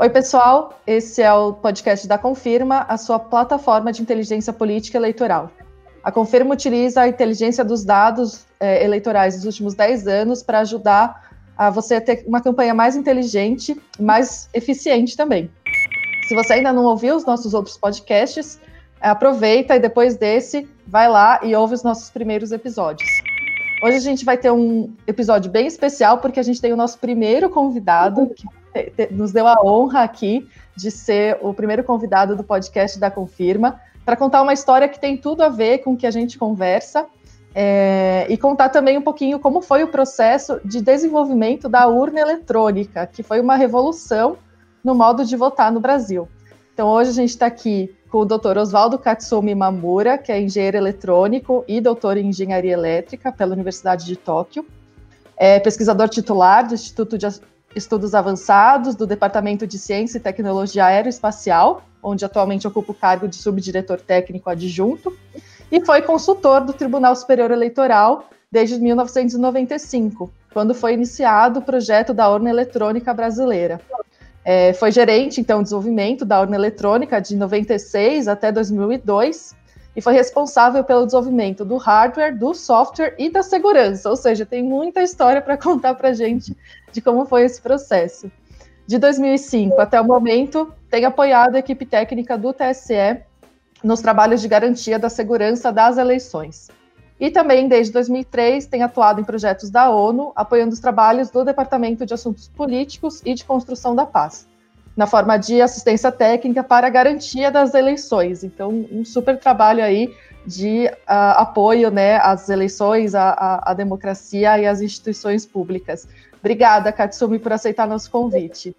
Oi, pessoal. Esse é o podcast da Confirma, a sua plataforma de inteligência política eleitoral. A Confirma utiliza a inteligência dos dados é, eleitorais dos últimos 10 anos para ajudar a você ter uma campanha mais inteligente mais eficiente também. Se você ainda não ouviu os nossos outros podcasts, aproveita e depois desse, vai lá e ouve os nossos primeiros episódios. Hoje a gente vai ter um episódio bem especial, porque a gente tem o nosso primeiro convidado, que nos deu a honra aqui de ser o primeiro convidado do podcast da Confirma, para contar uma história que tem tudo a ver com o que a gente conversa é, e contar também um pouquinho como foi o processo de desenvolvimento da urna eletrônica, que foi uma revolução no modo de votar no Brasil. Então, hoje a gente está aqui com o Dr. Oswaldo Katsumi Mamura, que é engenheiro eletrônico e doutor em engenharia elétrica pela Universidade de Tóquio. É pesquisador titular do Instituto de Estudos Avançados do Departamento de Ciência e Tecnologia Aeroespacial, onde atualmente ocupa o cargo de subdiretor técnico adjunto, e foi consultor do Tribunal Superior Eleitoral desde 1995, quando foi iniciado o projeto da urna eletrônica brasileira. É, foi gerente, então, de desenvolvimento da urna eletrônica de 96 até 2002 e foi responsável pelo desenvolvimento do hardware, do software e da segurança. Ou seja, tem muita história para contar para gente de como foi esse processo. De 2005 até o momento, tem apoiado a equipe técnica do TSE nos trabalhos de garantia da segurança das eleições. E também, desde 2003, tem atuado em projetos da ONU, apoiando os trabalhos do Departamento de Assuntos Políticos e de Construção da Paz, na forma de assistência técnica para garantia das eleições. Então, um super trabalho aí de uh, apoio né, às eleições, à, à, à, democracia e às instituições públicas. Obrigada, Katsumi, por aceitar nosso convite.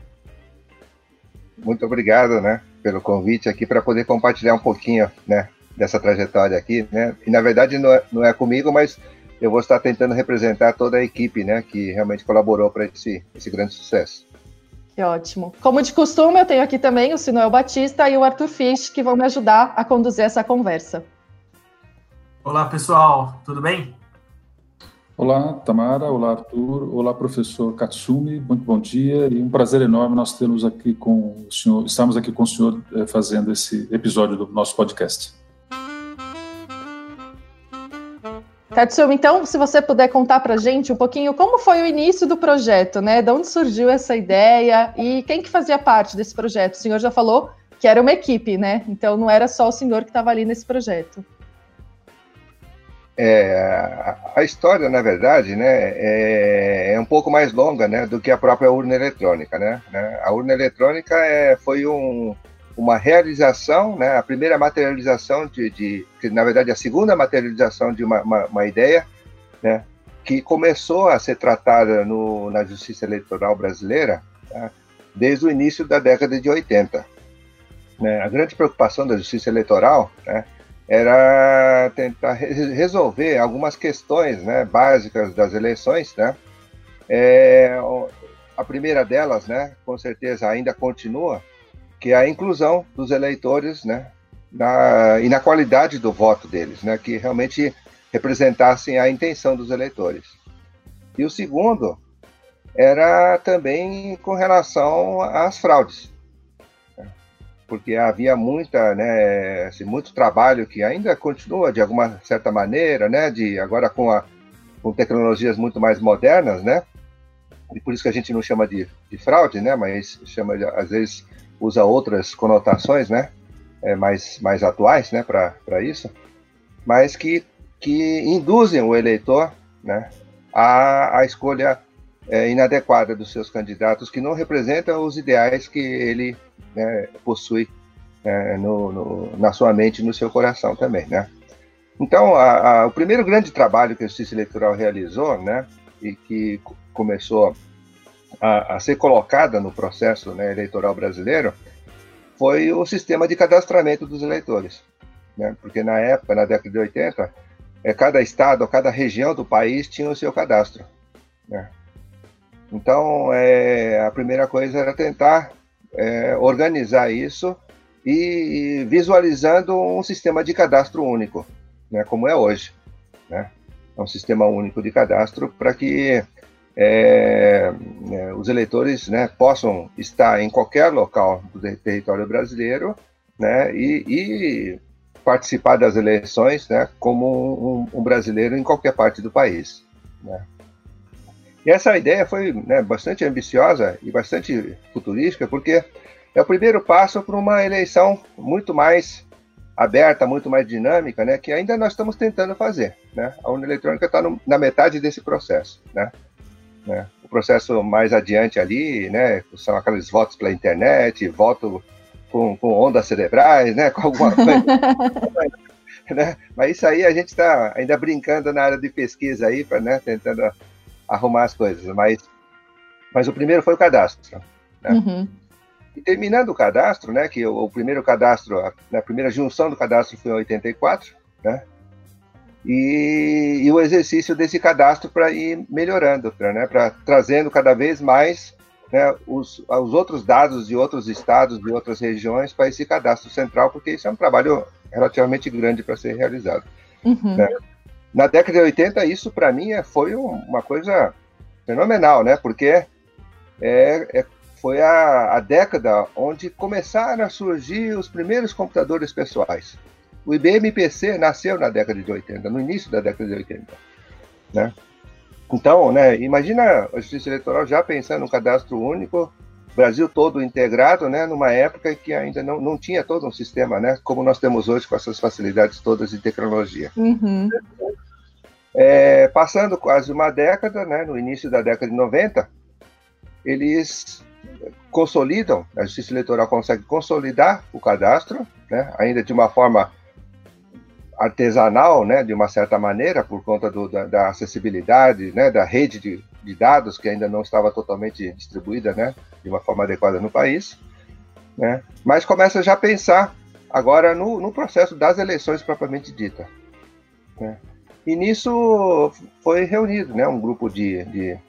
Muito obrigado né, pelo convite aqui para poder compartilhar um pouquinho né, dessa trajetória aqui, né? E na verdade não é, não é comigo, mas eu vou estar tentando representar toda a equipe, né, que realmente colaborou para esse, esse grande sucesso. Que ótimo. Como de costume, eu tenho aqui também o Sinuel Batista e o Arthur Fisch, que vão me ajudar a conduzir essa conversa. Olá, pessoal, tudo bem? Olá, Tamara. Olá, Arthur. Olá, professor Katsumi. Muito bom dia e um prazer enorme nós termos aqui com o senhor, estamos aqui com o senhor eh, fazendo esse episódio do nosso podcast. Katsumi, então, se você puder contar para gente um pouquinho como foi o início do projeto, né? De onde surgiu essa ideia e quem que fazia parte desse projeto? O senhor já falou que era uma equipe, né? Então não era só o senhor que estava ali nesse projeto. É, a história, na verdade, né, é, é, um pouco mais longa né, do que a própria urna eletrônica. Né? A urna eletrônica é, foi um, uma realização, né, a primeira materialização de, de, que na verdade a segunda materialização de uma, uma, uma ideia, né, que começou a ser tratada no, na justiça eleitoral brasileira tá, desde o início da década de 80. Né, a grande preocupação da justiça eleitoral né, era tentar resolver algumas questões né, básicas das eleições, né, é, a primeira delas, né, com certeza ainda continua, que é a inclusão dos eleitores, né, na, e na qualidade do voto deles, né, que realmente representassem a intenção dos eleitores. E o segundo era também com relação às fraudes, né, porque havia muita, né, assim, muito trabalho que ainda continua de alguma certa maneira, né, de agora com, a, com tecnologias muito mais modernas, né, e por isso que a gente não chama de, de fraude, né, mas chama às vezes usa outras conotações, né, é, mais, mais atuais, né, para isso, mas que, que induzem o eleitor, né, à, à escolha é, inadequada dos seus candidatos, que não representam os ideais que ele né, possui é, no, no, na sua mente e no seu coração também, né. Então, a, a, o primeiro grande trabalho que a Justiça Eleitoral realizou, né, e que começou a, a ser colocada no processo né, eleitoral brasileiro foi o sistema de cadastramento dos eleitores. Né? Porque na época, na década de 80, é, cada estado, cada região do país tinha o seu cadastro. Né? Então, é, a primeira coisa era tentar é, organizar isso e, e, visualizando um sistema de cadastro único, né, como é hoje. Né? É um sistema único de cadastro para que é, é, os eleitores né, possam estar em qualquer local do território brasileiro né, e, e participar das eleições né, como um, um, brasileiro em qualquer parte do país. Né. E essa ideia foi né, bastante ambiciosa e bastante futurística, porque é o primeiro passo para uma eleição muito mais aberta, muito mais dinâmica, né, que ainda nós estamos tentando fazer. Né? A urna eletrônica está na metade desse processo. Né? Né? O processo mais adiante ali né, são aqueles votos pela internet, voto com, com ondas cerebrais, né, com alguma coisa. né? Mas isso aí a gente está ainda brincando na área de pesquisa aí, pra, né, tentando arrumar as coisas. Mas, mas o primeiro foi o cadastro. Né? Uhum. E terminando o cadastro, né, que o, o primeiro cadastro, a, a, primeira junção do cadastro foi em 84, né, e, e o exercício desse cadastro para ir melhorando, para né, trazendo cada vez mais né, os, os outros dados de outros estados, de outras regiões para esse cadastro central, porque isso é um trabalho relativamente grande para ser realizado. Uhum. Né? Na década de 80, isso para mim é, foi uma coisa fenomenal, né? Porque é, é, foi a, a década onde começaram a surgir os primeiros computadores pessoais. O IBM PC nasceu na década de 80, no início da década de 80. Né? Então, né, imagina a Justiça Eleitoral já pensando no cadastro único, Brasil todo integrado, né, numa época que ainda não, não tinha todo um sistema, né, como nós temos hoje com essas facilidades todas de tecnologia. Uhum. É, passando quase uma década, né, no início da década de 90, eles consolidam, a Justiça Eleitoral consegue consolidar o cadastro, né, ainda de uma forma artesanal, né, de uma certa maneira, por conta do, da, da, acessibilidade, né, da rede de, de, dados que ainda não estava totalmente distribuída, né, de uma forma adequada no país, né, mas começa já a pensar agora no, no processo das eleições propriamente dita. Né. E nisso foi reunido, né, um grupo de, de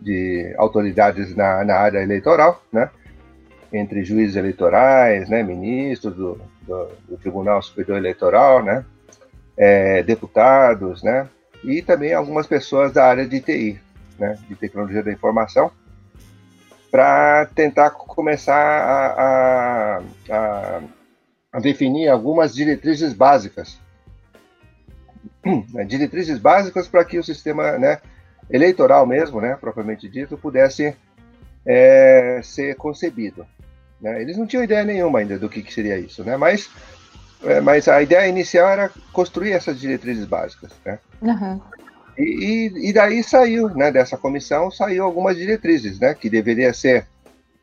de autoridades na, na área eleitoral, né? entre juízes eleitorais, né, ministros do, do, do Tribunal Superior Eleitoral, né, é, deputados, né, e também algumas pessoas da área de TI, né, de tecnologia da informação, para tentar começar a, a, a, definir algumas diretrizes básicas, diretrizes básicas para que o sistema, né, eleitoral mesmo, né, propriamente dito, pudesse é, ser concebido. Né? Eles não tinham ideia nenhuma ainda do que, que seria isso, né? mas, é, mas a ideia inicial era construir essas diretrizes básicas. Né? Uhum. E, e, e, daí saiu, né, dessa comissão, saiu algumas diretrizes, né, que deveria ser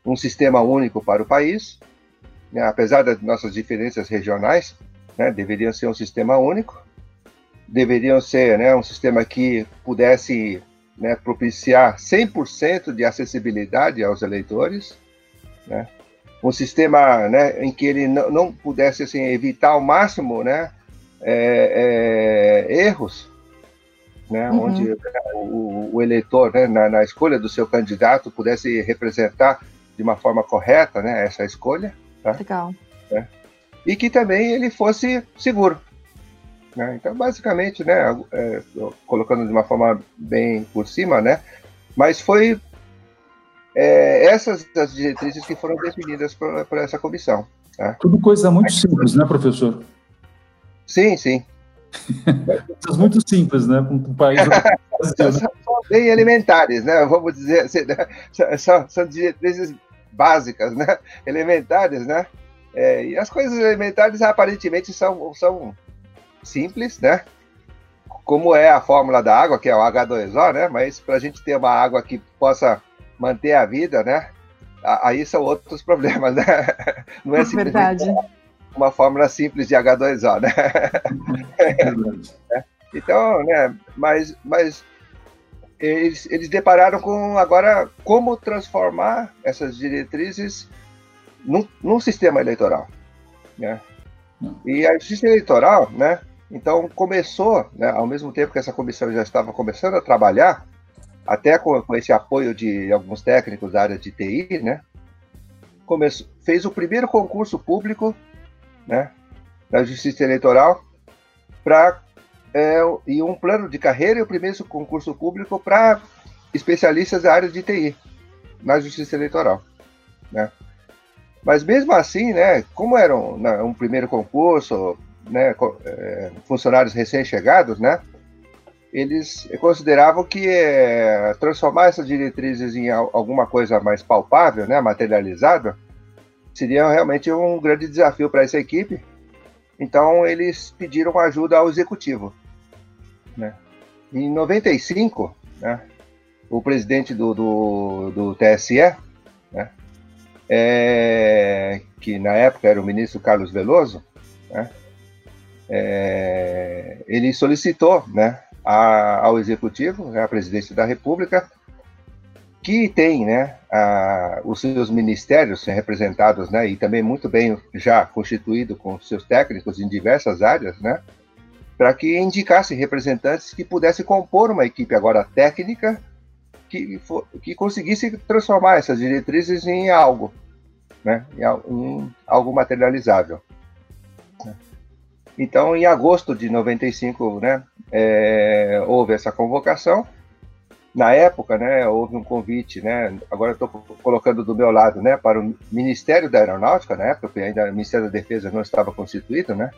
um sistema único para o país, né, apesar das nossas diferenças regionais, né, deveria ser um sistema único, deveriam ser né, um sistema que pudesse né, propiciar 100% de acessibilidade aos eleitores, né, um sistema né, em que ele não, não, pudesse assim, evitar ao máximo né, é, é, erros, né, uhum. onde né, o, o, eleitor, né, na, na, escolha do seu candidato, pudesse representar de uma forma correta né, essa escolha. Tá? Legal. Né, e que também ele fosse seguro. Né? Então, basicamente, né, é, colocando de uma forma bem por cima, né, mas foi é, essas as diretrizes que foram definidas por, por essa comissão. Tá? Tudo coisa muito simples, né, professor? Sim, sim. Coisas muito simples, né, para um país... são, são, bem elementares, né, vamos dizer assim, né? são, são diretrizes básicas, né, elementares, né, é, e as coisas elementares aparentemente são, são simples, né? Como é a fórmula da água, que é o H2O, né? Mas para a gente ter uma água que possa manter a vida, né? Aí são outros problemas, né? Não é simplesmente Verdade. uma fórmula simples de H2O, né? então, né? Mas, mas eles, eles depararam com agora como transformar essas diretrizes num, num sistema eleitoral, né? E a justiça eleitoral, né? Então começou, né, ao mesmo tempo que essa comissão já estava começando a trabalhar, até com, com esse apoio de alguns técnicos da área de TI, né, começou, fez o primeiro concurso público né, da Justiça Eleitoral para é, e um plano de carreira e o primeiro concurso público para especialistas da área de TI na Justiça Eleitoral, né? Mas mesmo assim, né, como era um, né, um primeiro concurso, né, é, funcionários recém-chegados, né, eles consideravam que é, transformar essas diretrizes em alguma coisa mais palpável, né, materializada, seria realmente um grande desafio para essa equipe. Então eles pediram ajuda ao executivo. Né. Em 95, né, o presidente do, do, do TSE, né, é, que na época era o ministro Carlos Veloso, né, é, ele solicitou né, a, ao Executivo, né, à Presidência da República, que tem né, a, os seus ministérios representados né, e também muito bem já constituído com seus técnicos em diversas áreas, né, para que indicasse representantes que pudessem compor uma equipe agora técnica que, for, que conseguisse transformar essas diretrizes em algo, né, em, em algo materializável. Então, em agosto de 95, né, é, houve essa convocação. Na época, né, houve um convite, né, agora estou colocando do meu lado, né, para o Ministério da Aeronáutica, na época, porque ainda o Ministério da Defesa não estava constituído, né,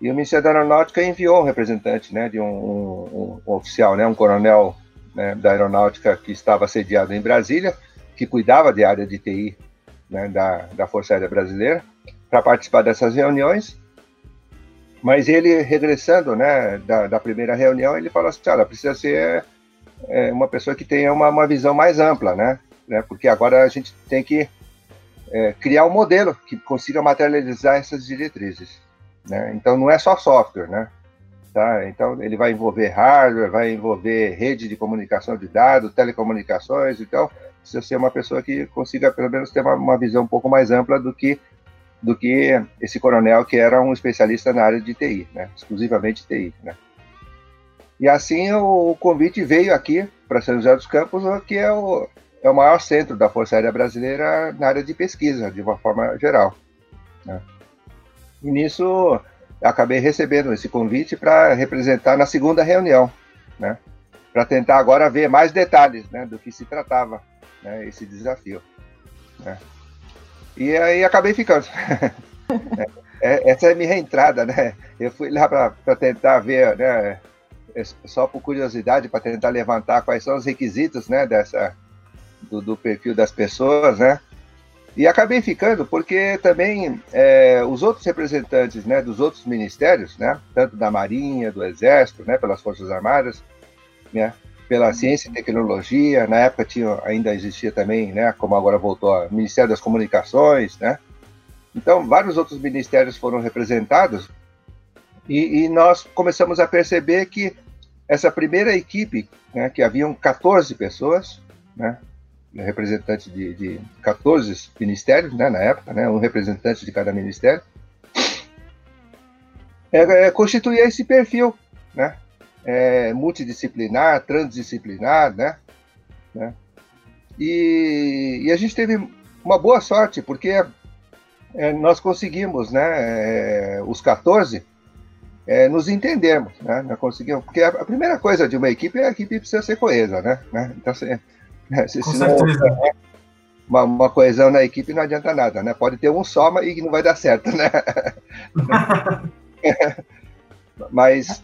e o Ministério da Aeronáutica enviou um representante, né, de um, um, um oficial, né, um coronel né, da Aeronáutica que estava sediado em Brasília, que cuidava de área de TI né, da, da Força Aérea Brasileira, para participar dessas reuniões. Mas ele, regressando né, da, da primeira reunião, ele falou assim, olha, precisa ser é, uma pessoa que tenha uma, uma visão mais ampla, né? né porque agora a gente tem que é, criar um modelo que consiga materializar essas diretrizes. Né? Então, não é só software, né? Tá? Então, ele vai envolver hardware, vai envolver rede de comunicação de dados, telecomunicações, então precisa ser uma pessoa que consiga, pelo menos, ter uma, uma visão um pouco mais ampla do que do que esse coronel que era um especialista na área de TI, né? exclusivamente TI. Né? E assim o, convite veio aqui para São José dos Campos, que é o, é o maior centro da Força Aérea Brasileira na área de pesquisa, de uma forma geral. Né? E nisso acabei recebendo esse convite para representar na segunda reunião, né? para tentar agora ver mais detalhes né, do que se tratava né, esse desafio. Né? E aí acabei ficando. É, essa é a minha entrada, né? Eu fui lá para tentar ver, né? É, só por curiosidade, para tentar levantar quais são os requisitos, né? Dessa, do, do perfil das pessoas, né? E acabei ficando porque também é, os outros representantes né, dos outros ministérios, né, tanto da Marinha, do Exército, né, pelas Forças Armadas, né, pela ciência e tecnologia, na época tinha, ainda existia também, né, como agora voltou, o Ministério das Comunicações, né, então vários outros ministérios foram representados e, e nós começamos a perceber que essa primeira equipe, né, que haviam 14 pessoas, né, representantes de, de 14 ministérios, né, na época, né, um representante de cada ministério, é, é, constituía esse perfil, né, é, multidisciplinar, transdisciplinar, né? né? E, e, a gente teve uma boa sorte, porque é, nós conseguimos, né, é, os 14, é, nos entendermos, né? Nós conseguimos, porque a, a, primeira coisa de uma equipe é a equipe precisa ser coesa, né? né? Então, se, né, se, se não, uma, uma, coesão na equipe não adianta nada, né? Pode ter um só e não vai dar certo, né? Mas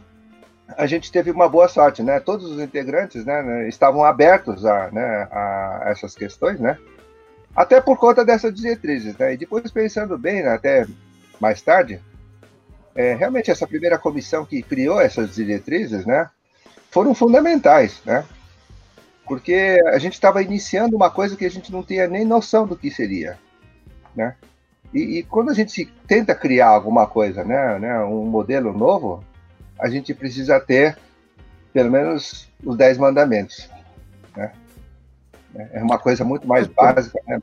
a gente teve uma boa sorte, né? Todos os integrantes né, né, estavam abertos a, né, a essas questões, né? Até por conta dessas diretrizes, né? E depois pensando bem, né, até mais tarde, é, realmente essa primeira comissão que criou essas diretrizes, né? Foram fundamentais, né? Porque a gente estava iniciando uma coisa que a gente não tinha nem noção do que seria, né? E, e quando a gente tenta criar alguma coisa, né, né, um modelo novo, a gente precisa ter pelo menos os dez mandamentos. Né? É uma coisa muito mais básica. Né?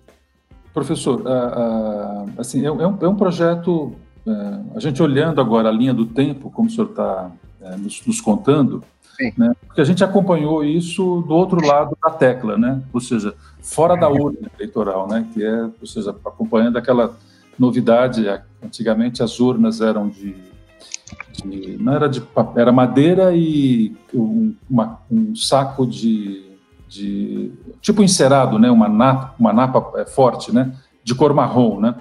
Professor, uh, uh, assim, é, é, um, é um projeto, uh, a gente olhando agora a linha do tempo, como o senhor está é, nos, nos, contando, né, porque a gente acompanhou isso do outro lado da tecla, né? ou seja, fora da urna eleitoral, né? que é, ou seja, acompanhando aquela novidade, antigamente as urnas eram de de, não era de papel, era madeira e um, uma, um saco de, de tipo encerado, né? Uma napa, uma napa é, forte, né? De cor marrom, né?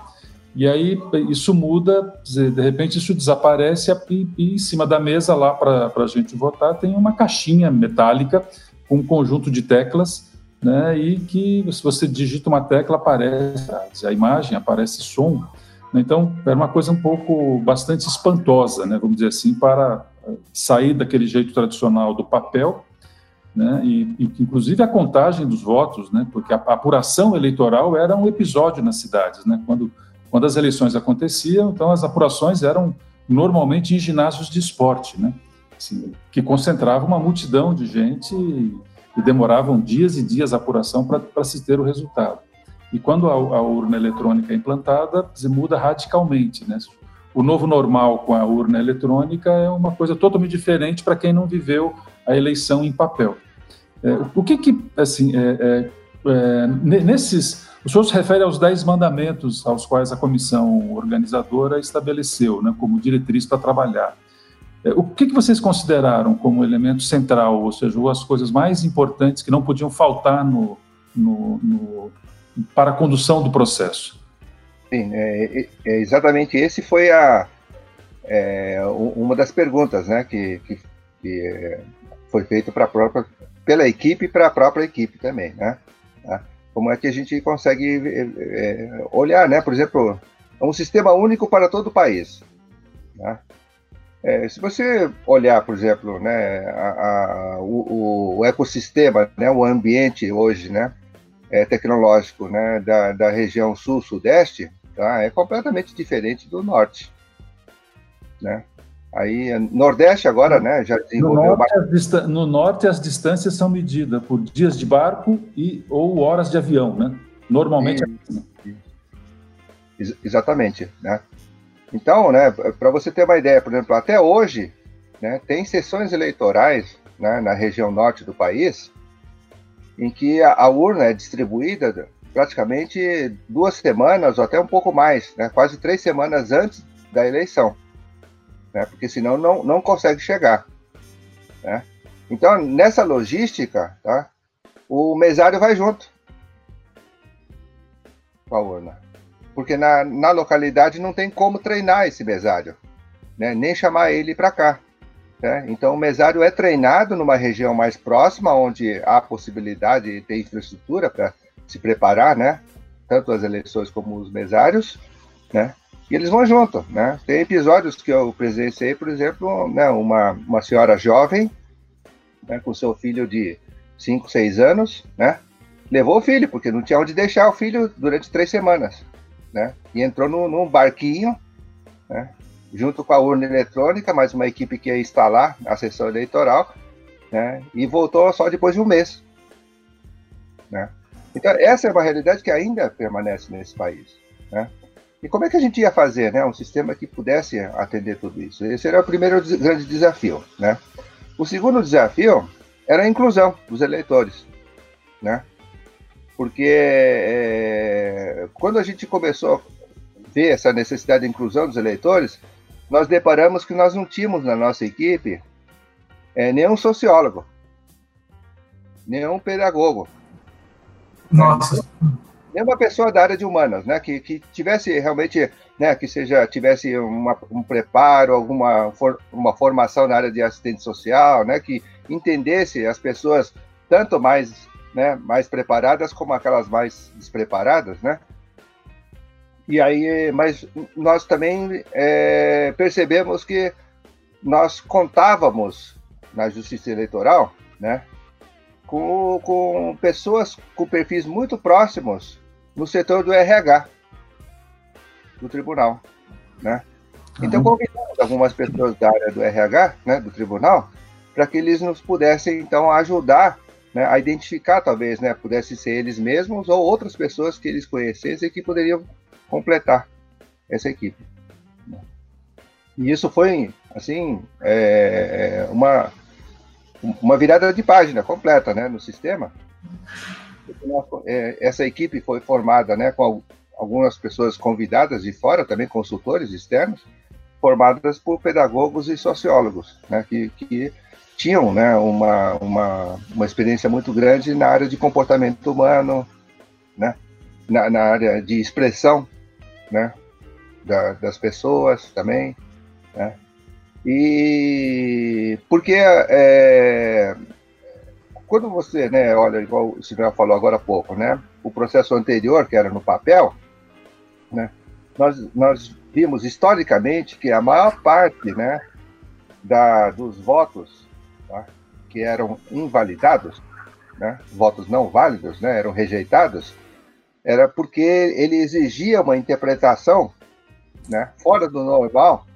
E aí isso muda, de repente isso desaparece e, e em cima da mesa lá para a gente votar tem uma caixinha metálica com um conjunto de teclas, né? E que se você digita uma tecla aparece a imagem, aparece som. Então era uma coisa um pouco bastante espantosa, né? Vamos dizer assim, para sair daquele jeito tradicional do papel né? E, e, inclusive a contagem dos votos, né? Porque a, a apuração eleitoral era um episódio nas cidades, né? Quando quando as eleições aconteciam, então as apurações eram normalmente em ginásios de esporte, né? Assim, que concentrava uma multidão de gente e, e demoravam dias e dias a apuração para se ter o resultado. E quando a, a, urna eletrônica é implantada, se muda radicalmente, né? O novo normal com a urna eletrônica é uma coisa totalmente diferente para quem não viveu a eleição em papel. É, o que que, assim, é, é, é nesses... O senhor se refere aos dez mandamentos aos quais a comissão organizadora estabeleceu, né, como diretriz para trabalhar. É, o que, que vocês consideraram como elemento central, ou seja, as coisas mais importantes que não podiam faltar no, no, no para a condução do processo? Sim, é, é exatamente esse foi a, é, uma das perguntas né, que, que, que foi feito para própria pela equipe para a própria equipe também, né? Tá? Como é que a gente consegue é, olhar, né? Por exemplo, um sistema único para todo o país. Né? É, se você olhar, por exemplo, né, a, a, o, o, ecossistema, né, o ambiente hoje, né, é, tecnológico, né, da, da região sul-sudeste, tá, é completamente diferente do norte, né? Aí, Nordeste agora, né, já desenvolveu... No norte, no norte, as distâncias são medidas por dias de barco e ou horas de avião, né? Normalmente e, é assim. Exatamente, né? Então, né, para você ter uma ideia, por exemplo, até hoje, né, tem sessões eleitorais né, na região norte do país em que a, a urna é distribuída praticamente duas semanas ou até um pouco mais, né, quase três semanas antes da eleição né? porque senão não, não consegue chegar. Né? Então, nessa logística, tá? o mesário vai junto com a urna. Porque na, na localidade não tem como treinar esse mesário, né? nem chamar ele para cá. Né? Então, o mesário é treinado numa região mais próxima, onde há possibilidade de ter infraestrutura para se preparar, né? tanto as eleições como os mesários, né? E eles vão junto, né? Tem episódios que eu presenciei, por exemplo, né, uma, uma senhora jovem, né, com seu filho de 5, 6 anos, né? Levou o filho, porque não tinha onde deixar o filho durante três semanas, né? E entrou no, num barquinho, né? Junto com a urna eletrônica, mais uma equipe que ia instalar a sessão eleitoral, né? E voltou só depois de um mês, né? Então, essa é uma realidade que ainda permanece nesse país, né? E como é que a gente ia fazer, né? Um sistema que pudesse atender tudo isso. Esse era o primeiro grande desafio, né? O segundo desafio era a inclusão dos eleitores, né? Porque é, quando a gente começou a ver essa necessidade de inclusão dos eleitores, nós deparamos que nós não tínhamos na nossa equipe é, nenhum sociólogo, nenhum pedagogo. Nossa. Né? uma pessoa da área de humanas, né, que, que tivesse realmente, né, que seja tivesse uma, um preparo, alguma for, uma formação na área de assistente social, né, que entendesse as pessoas tanto mais, né, mais preparadas como aquelas mais despreparadas, né. E aí, mas nós também é, percebemos que nós contávamos na justiça eleitoral, né, com, com pessoas com perfis muito próximos no setor do RH do tribunal, né? Então convidamos algumas pessoas da área do RH, né, do tribunal, para que eles nos pudessem então ajudar né, a identificar talvez, né, pudesse ser eles mesmos ou outras pessoas que eles conhecessem que poderiam completar essa equipe. E isso foi assim é, uma uma virada de página completa, né, no sistema, é, essa equipe foi formada né, com algumas pessoas convidadas de fora, também consultores externos, formadas por pedagogos e sociólogos, né, que, que tinham né, uma, uma, uma experiência muito grande na área de comportamento humano, né, na, na área de expressão né, da, das pessoas também. Né, e porque é, quando você né, olha, igual o Silvio falou agora há pouco, né, o processo anterior, que era no papel, né, nós, nós vimos historicamente que a maior parte né, da, dos votos tá, que eram invalidados, né, votos não válidos, né, eram rejeitados, era porque ele exigia uma interpretação né, fora do normal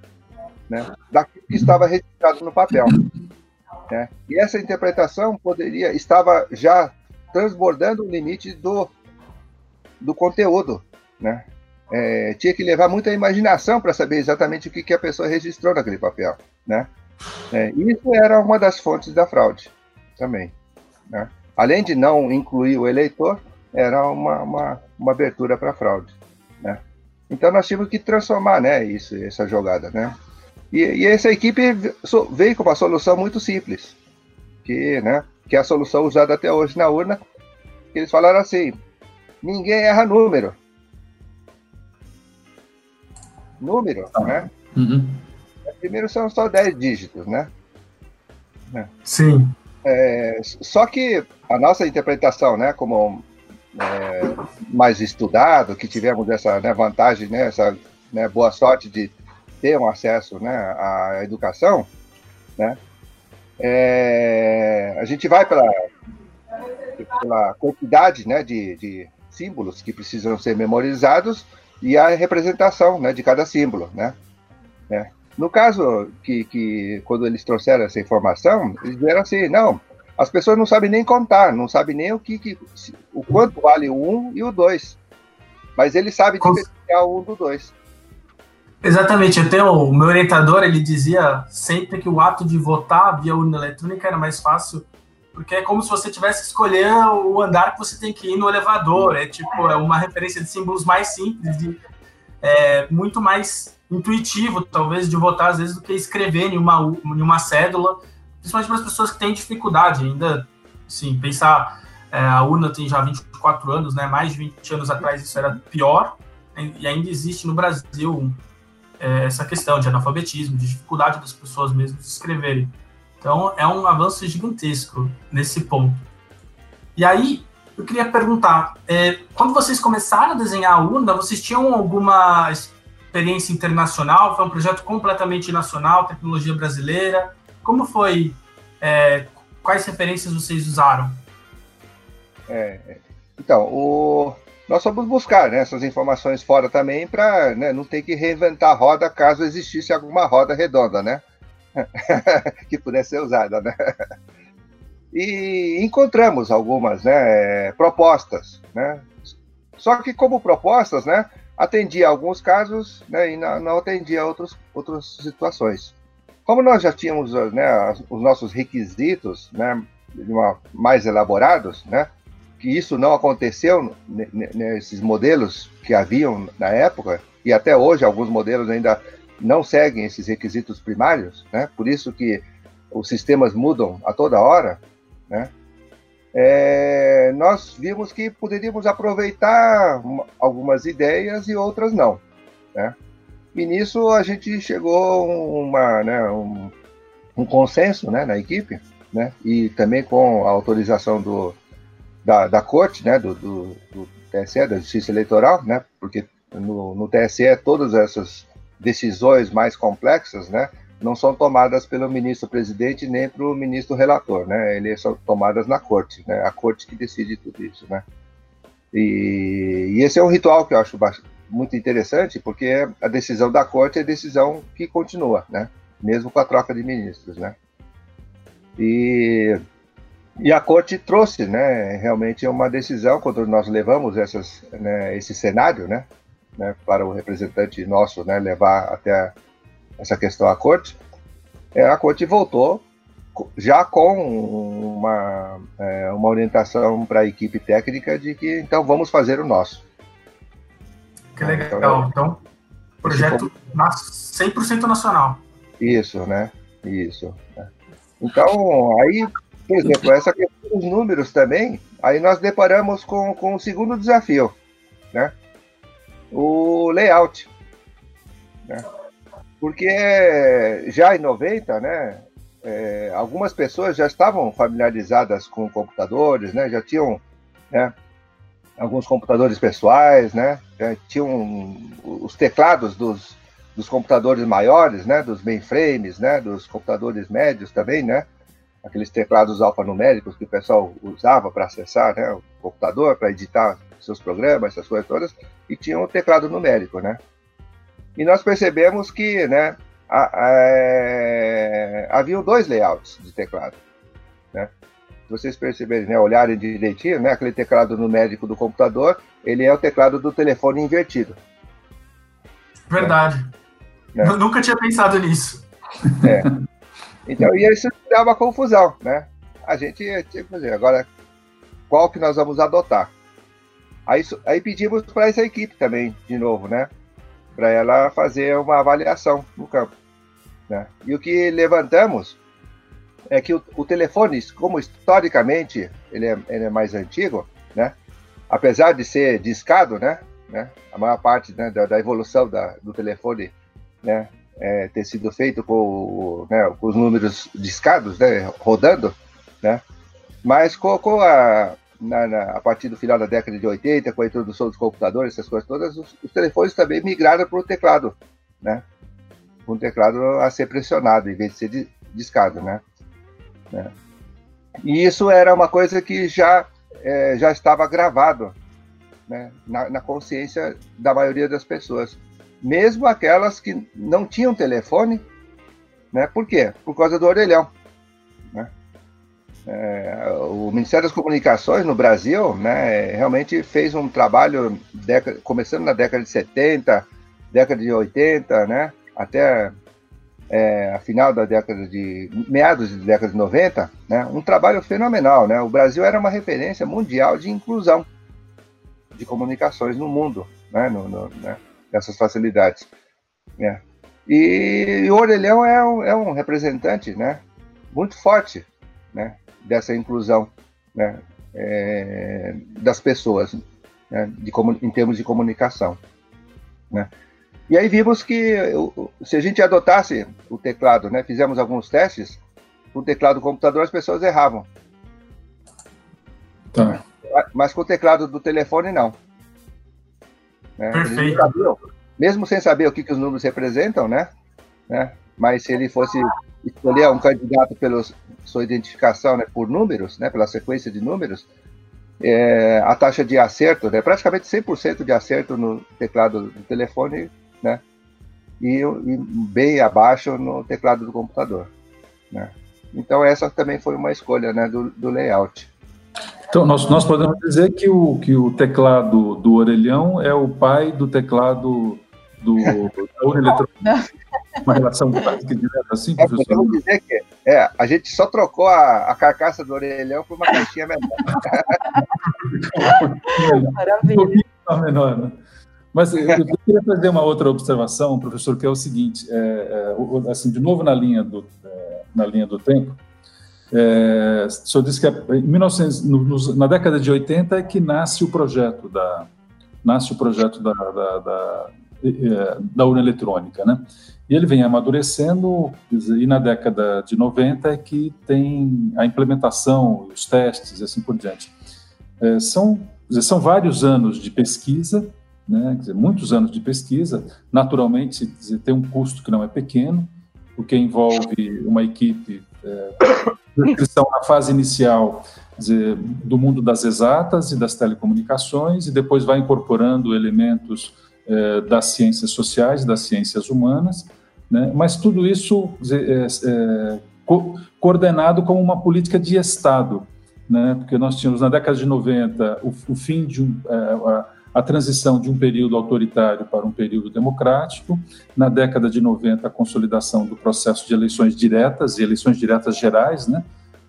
né, daquilo que estava registrado no papel. Né? E essa interpretação poderia estava já transbordando o limite do, do conteúdo. Né? É, tinha que levar muita imaginação para saber exatamente o que, que a pessoa registrou naquele papel. Né? É, isso era uma das fontes da fraude também. Né? Além de não incluir o eleitor, era uma, uma, uma abertura para fraude. Né? Então nós tínhamos que transformar né, isso, essa jogada. Né? E, e essa equipe veio com uma solução muito simples, que, né, que é a solução usada até hoje na urna. Eles falaram assim: ninguém erra número. Número, ah. né? Uhum. Primeiro são só 10 dígitos, né? Sim. É, só que a nossa interpretação, né, como é, mais estudado, que tivemos essa né, vantagem, né, essa né, boa sorte de ter um acesso né, à educação, né, é, a gente vai pela, pela quantidade né, de, de símbolos que precisam ser memorizados e a representação né, de cada símbolo. Né, né. No caso que, que quando eles trouxeram essa informação, eles disseram assim, não, as pessoas não sabem nem contar, não sabem nem o que, que o quanto vale o 1 e o 2. Mas eles sabem diferenciar o 1 do 2. Exatamente, eu tenho o meu orientador, ele dizia sempre que o ato de votar via urna eletrônica era mais fácil, porque é como se você tivesse que escolher o andar que você tem que ir no elevador, é tipo, é uma referência de símbolos mais simples, de, é, muito mais intuitivo, talvez, de votar, às vezes, do que escrever em uma, em uma cédula, principalmente para as pessoas que têm dificuldade ainda, sim, pensar, é, a urna tem já 24 anos, né, mais de 20 anos atrás isso era pior, e ainda existe no Brasil é, essa questão de analfabetismo, de dificuldade das pessoas mesmo de escreverem. Então, é um avanço gigantesco nesse ponto. E aí, eu queria perguntar, é, quando vocês começaram a desenhar a urna, vocês tinham alguma experiência internacional? Foi um projeto completamente nacional, tecnologia brasileira? Como foi? É, quais referências vocês usaram? É, é. então, o, nós fomos buscar né, essas informações fora também para né, não ter que reinventar a roda caso existisse alguma roda redonda, né? que pudesse ser usada, né? E encontramos algumas né, propostas, né? Só que como propostas, né, atendia alguns casos né, e não, não atendia outros, outras situações. Como nós já tínhamos né, os nossos requisitos né, mais elaborados, né, que isso não aconteceu nesses modelos que haviam na época, e até hoje alguns modelos ainda não seguem esses requisitos primários, né? por isso que os sistemas mudam a toda hora, né? É, nós vimos que poderíamos aproveitar algumas ideias e outras não. Né? E nisso a gente chegou uma, né, um, um consenso né, na equipe, né, e também com a autorização do, da, da corte, né, do, do, do, TSE, da Justiça Eleitoral, né, porque no, no TSE todas essas decisões mais complexas, né, não são tomadas pelo ministro-presidente nem pelo ministro-relator, né? Eles são tomadas na corte, né? A corte que decide tudo isso, né? E, e esse é um ritual que eu acho muito interessante, porque a decisão da corte é a decisão que continua, né? Mesmo com a troca de ministros, né? E, e a corte trouxe, né? Realmente é uma decisão quando nós levamos essas, né, esse cenário, né? né para o representante nosso, né? Levar até essa questão à corte, é, a corte voltou já com uma, é, uma orientação para a equipe técnica de que então vamos fazer o nosso. Que legal. Então, então projeto 100% nacional. Isso, né? Isso. Né? Então, aí, por exemplo, essa questão dos números também, aí nós deparamos com, com o segundo desafio, né? O layout. Né? Porque já em 90, né, é, algumas pessoas já estavam familiarizadas com computadores, né, já tinham né, alguns computadores pessoais, né, tinham os teclados dos, dos computadores maiores, né, dos mainframes, né, dos computadores médios também, né, aqueles teclados alfanuméricos que o pessoal usava para acessar né, o computador, para editar seus programas, essas coisas todas, e tinha um teclado numérico, né. E nós percebemos que, né, a, a, é, dois layouts de teclado. Né? Vocês perceberem, né, olharem direitinho, né, aquele teclado numérico do computador, ele é o teclado do telefone invertido. Verdade. Né? Nunca tinha pensado nisso. É. Então, e isso dá uma confusão, né? A gente tinha que fazer. Agora, qual que nós vamos adotar? Aí, aí pedimos para essa equipe também, de novo, né? para ela fazer uma avaliação no campo. Né? E o que levantamos é que o, o telefone, como historicamente ele é, ele é, mais antigo, né? apesar de ser discado, né? né? a maior parte né, da, da, evolução da, do telefone né, é, ter sido feito com, né, com os números discados, né, rodando, né? mas com, com a, na, na, a partir do final da década de 80, com a introdução dos computadores, essas coisas todas, os, os telefones também migraram para o teclado, né? Um teclado a ser pressionado, em vez de ser discado, né? Né? E isso era uma coisa que já, é, já estava gravado né? na, na consciência da maioria das pessoas. Mesmo aquelas que não tinham telefone, né? Por quê? Por causa do orelhão. É, o Ministério das Comunicações no Brasil né, realmente fez um trabalho década, começando na década de 70, década de 80, né, até é, a final da década de meados da década de 90, né, um trabalho fenomenal. Né? O Brasil era uma referência mundial de inclusão de comunicações no mundo, né, no, no, né, dessas facilidades. Né. E, e o Orelhão é um, é um representante né, muito forte né, dessa inclusão né, é, das pessoas né, de, em termos de comunicação. Né. E aí vimos que se a gente adotasse o teclado, né, fizemos alguns testes, o teclado do computador as pessoas erravam. Tá. Mas com o teclado do telefone, não. Né? Perfeito. Sabiam, mesmo sem saber o que, que os números representam, né? né? Mas se ele fosse escolher um candidato pela sua identificação né, por números, né, pela sequência de números, é, a taxa de acerto, né, praticamente 100% de acerto no teclado do telefone, né, e, e, bem abaixo no teclado do computador. Né. Então essa também foi uma escolha né, do, do layout. Então, nós, nós podemos dizer que o, que o teclado do orelhão é o pai do teclado do, da urna eletrônica. Uma relação prática direta assim, é, professor? Vamos dizer que é, a gente só trocou a, a carcaça do orelhão por uma caixinha menor. Maravilha. Um menor, né? Mas eu, queria fazer uma outra observação, professor, que é o seguinte, é, é, assim, de novo na linha do, é, na linha do tempo, é, o senhor disse que em 1900, no, no, na década de 80 é que nasce o projeto da nasce o projeto da, da, da, da urna eletrônica, né? E ele vem amadurecendo, e na década de 90 é que tem a implementação, os testes e assim por diante. É, são, são vários anos de pesquisa, né, dizer, muitos anos de pesquisa, naturalmente dizer, tem um custo que não é pequeno, porque envolve uma equipe é, inscrição na fase inicial dizer, do mundo das exatas e das telecomunicações, e depois vai incorporando elementos é, das ciências sociais, das ciências humanas, né? mas tudo isso é, é, co coordenado como uma política de Estado, né? porque nós tínhamos na década de 90 o, o fim de um, é, a, transição de um período autoritário para um período democrático, na década de 90 a consolidação do processo de eleições diretas e eleições diretas gerais, né?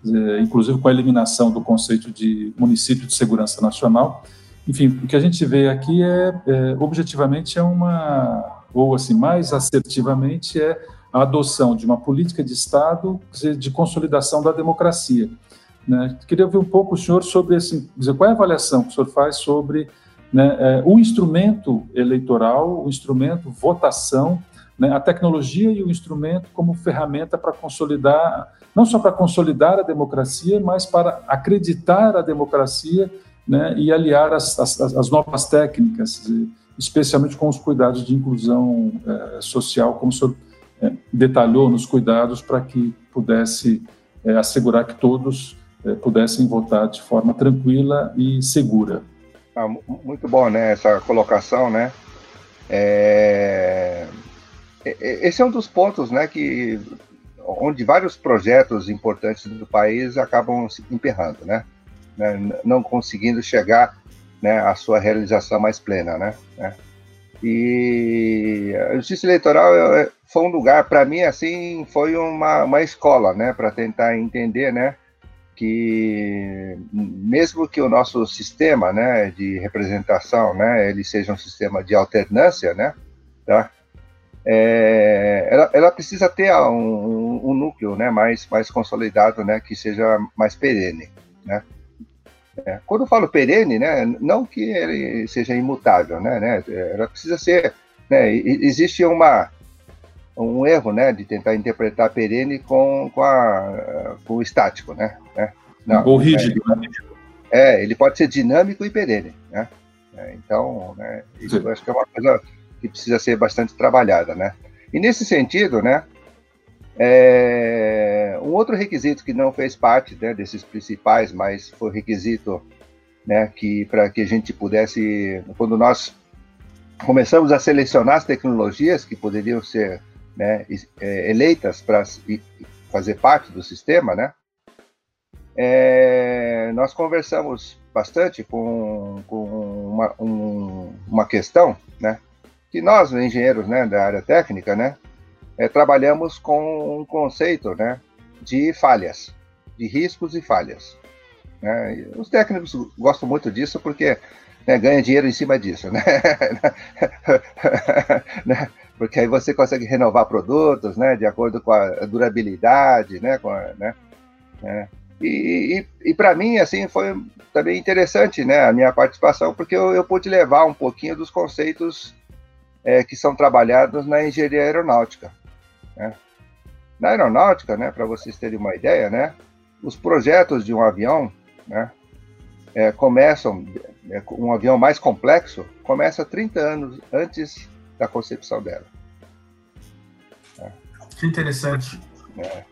É, inclusive com a eliminação do conceito de município de segurança nacional, enfim, o que a gente vê aqui é, é objetivamente é uma ou assim mais assertivamente é a adoção de uma política de Estado de consolidação da democracia. Né? Queria ouvir um pouco o senhor sobre assim, dizer, qual é a avaliação que o senhor faz sobre né, é, o instrumento eleitoral, o instrumento votação, né, a tecnologia e o instrumento como ferramenta para consolidar, não só para consolidar a democracia, mas para acreditar a democracia né, e aliar as, as, as, novas técnicas, especialmente com os cuidados de inclusão é, social, como o senhor é, detalhou nos cuidados para que pudesse assegurar que todos pudessem votar de forma tranquila e segura. Ah, muito bom, né, essa colocação, né? É... Esse é um dos pontos, né, que onde vários projetos importantes do país acabam se emperrando, né? né? Não conseguindo chegar né, à sua realização mais plena, né? né? E a Justiça Eleitoral é, foi um lugar, para mim, assim, foi uma, uma escola, né, para tentar entender, né, que mesmo que o nosso sistema, né, de representação, né, ele seja um sistema de alternância, né, tá? É, ela, ela, precisa ter um, um, núcleo, né, mais mais consolidado, né, que seja mais perene, né? É, quando eu falo perene, né, não que ele seja imutável, né, né, ela precisa ser, né, existe uma um erro, né, de tentar interpretar perene com, com, a, com o estático, né? né? Não, Ou rígido, é, né? É, ele pode ser dinâmico e perene, né? É, então, né, isso Sim. acho que é uma coisa que precisa ser bastante trabalhada, né? E nesse sentido, né, é, um outro requisito que não fez parte né, desses principais, mas foi requisito né, que para que a gente pudesse, quando nós começamos a selecionar as tecnologias que poderiam ser né, é, eleitas para fazer parte do sistema, né, é, nós conversamos bastante com, com uma, um, uma questão, né, que nós, engenheiros né, da área técnica, né, é, trabalhamos com um conceito né, de falhas, de riscos e falhas. Né? os técnicos gostam muito disso porque né, ganha dinheiro em cima disso. Né? porque aí você consegue renovar produtos, né, de acordo com a durabilidade, né, com a, né, né. E, e, e para mim, assim, foi também interessante, né, a minha participação, porque eu, eu pude levar um pouquinho dos conceitos é, que são trabalhados na engenharia aeronáutica. Né. Na aeronáutica, né, para vocês terem uma ideia, né, os projetos de um avião, né, é, começam, é, um avião mais complexo, começa 30 anos antes da concepção dela. Que interessante. É.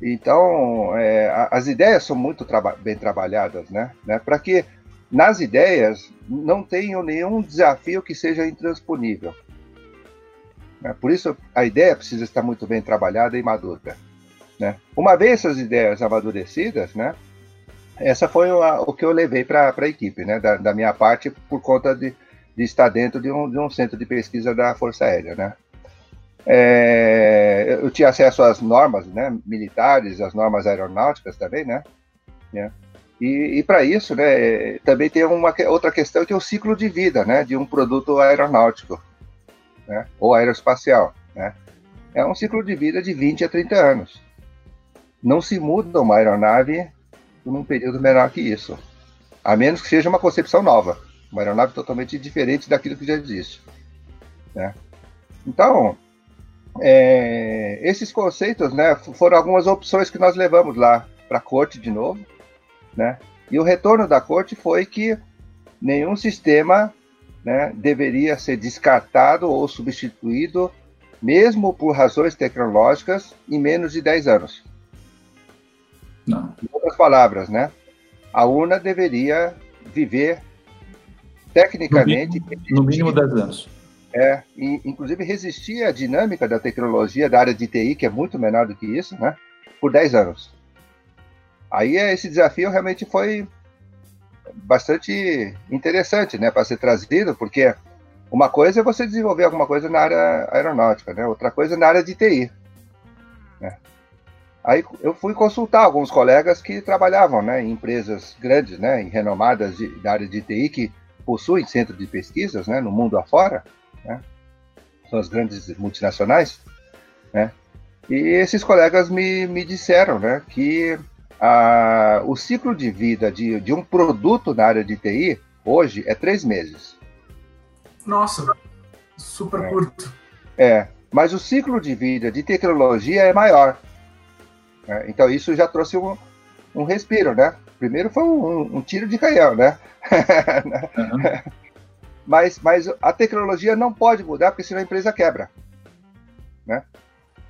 Então, é, as ideias são muito traba bem trabalhadas, né? né? Para que nas ideias não tenham nenhum desafio que seja intransponível. Né? Por isso, a ideia precisa estar muito bem trabalhada e madura. Né? Uma vez essas ideias amadurecidas, né? Essa foi o, o que eu levei para a equipe, né? Da, da, minha parte, por conta de, de estar dentro de um, de um centro de pesquisa da Força Aérea, né? É, eu tinha acesso às normas né, militares, às normas aeronáuticas também, né? né? E, e para isso, né, também tem uma outra questão que é o ciclo de vida, né, de um produto aeronáutico, né, ou aeroespacial, né? É um ciclo de vida de 20 a 30 anos. Não se muda uma aeronave num período menor que isso, a menos que seja uma concepção nova, uma aeronave totalmente diferente daquilo que já existe, né? Então, é, esses conceitos, né, foram algumas opções que nós levamos lá para a corte de novo, né? E o retorno da corte foi que nenhum sistema né, deveria ser descartado ou substituído, mesmo por razões tecnológicas, em menos de 10 anos. Não. Em outras palavras, né, a urna deveria viver tecnicamente. No mínimo, no mínimo 10 anos é, e, inclusive resistir à dinâmica da tecnologia da área de TI, que é muito menor do que isso, né? Por 10 anos. Aí esse desafio realmente foi bastante interessante, né, para ser trazido, porque uma coisa é você desenvolver alguma coisa na área aeronáutica, né? Outra coisa é na área de TI. Né? Aí eu fui consultar alguns colegas que trabalhavam, né, em empresas grandes, né, em renomadas de, da área de TI que possuem centro de pesquisas, né, no mundo afora. Né? São as grandes multinacionais. Né? E esses colegas me, me disseram né, que a, o ciclo de vida de, de um produto na área de TI hoje é três meses. Nossa, super é. curto. É, mas o ciclo de vida de tecnologia é maior. É, então isso já trouxe um, um respiro, né? Primeiro foi um, um tiro de canhão, né? Uhum. mas, mas a tecnologia não pode mudar, porque senão a empresa quebra. Né?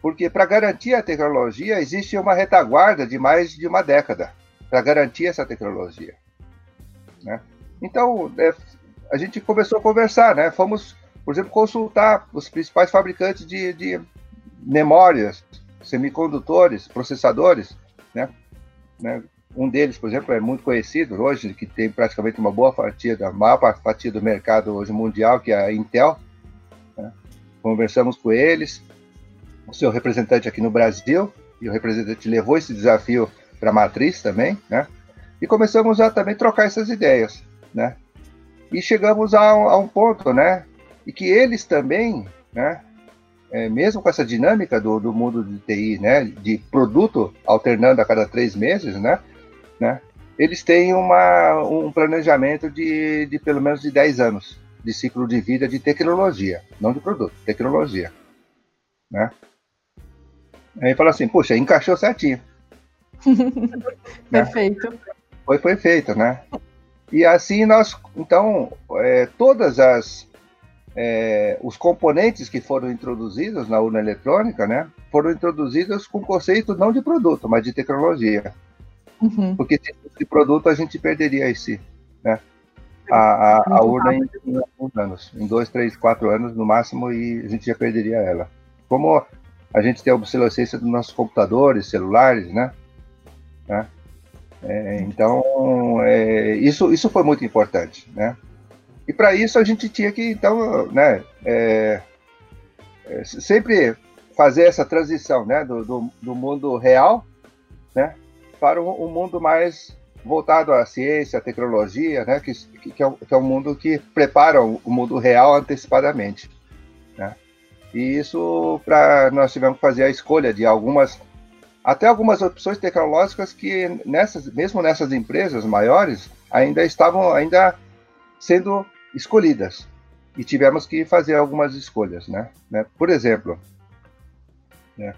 Porque para garantir a tecnologia, existe uma retaguarda de mais de uma década para garantir essa tecnologia. Né? Então, é, a gente começou a conversar, né? Fomos, por exemplo, consultar os principais fabricantes de, de memórias, semicondutores, processadores, né? né? Um deles, por exemplo, é muito conhecido hoje, que tem praticamente uma boa fatia, da maior fatia do mercado hoje mundial, que é a Intel. Né? Conversamos com eles, o seu representante aqui no Brasil, e o representante levou esse desafio para a matriz também, né? E começamos a também trocar essas ideias, né? E chegamos a, a um ponto, né? E que eles também, né? É, mesmo com essa dinâmica do, do mundo de TI, né? De produto alternando a cada três meses, né? Né? Eles têm uma, um planejamento de, de pelo menos de 10 anos de ciclo de vida de tecnologia, não de produto, tecnologia, né? Aí fala assim, puxa, encaixou certinho. Né? Perfeito. Foi, foi feito, né? E assim nós, então, é, todas as é, os componentes que foram introduzidos na urna eletrônica, né, foram introduzidos com conceito não de produto, mas de tecnologia. Uhum. Porque de produto a gente perderia esse, né? A, a, a urna em, em alguns anos, em dois, três, quatro anos no máximo, e a gente já perderia ela. Como a gente tem a obsolescência dos nossos computadores, celulares, né? né? É, então, é, isso, isso foi muito importante, né? E para isso a gente tinha que, então, né, é, é sempre fazer essa transição, né, do, do, do mundo real, né, para um, um, mundo mais voltado à ciência, à tecnologia, né, que, que, é, um, que é mundo que prepara o mundo real antecipadamente. Né? E isso, para nós tivemos que fazer a escolha de algumas, até algumas opções tecnológicas que nessas, mesmo nessas empresas maiores, ainda estavam ainda sendo escolhidas. E tivemos que fazer algumas escolhas, né? né? Por exemplo, né?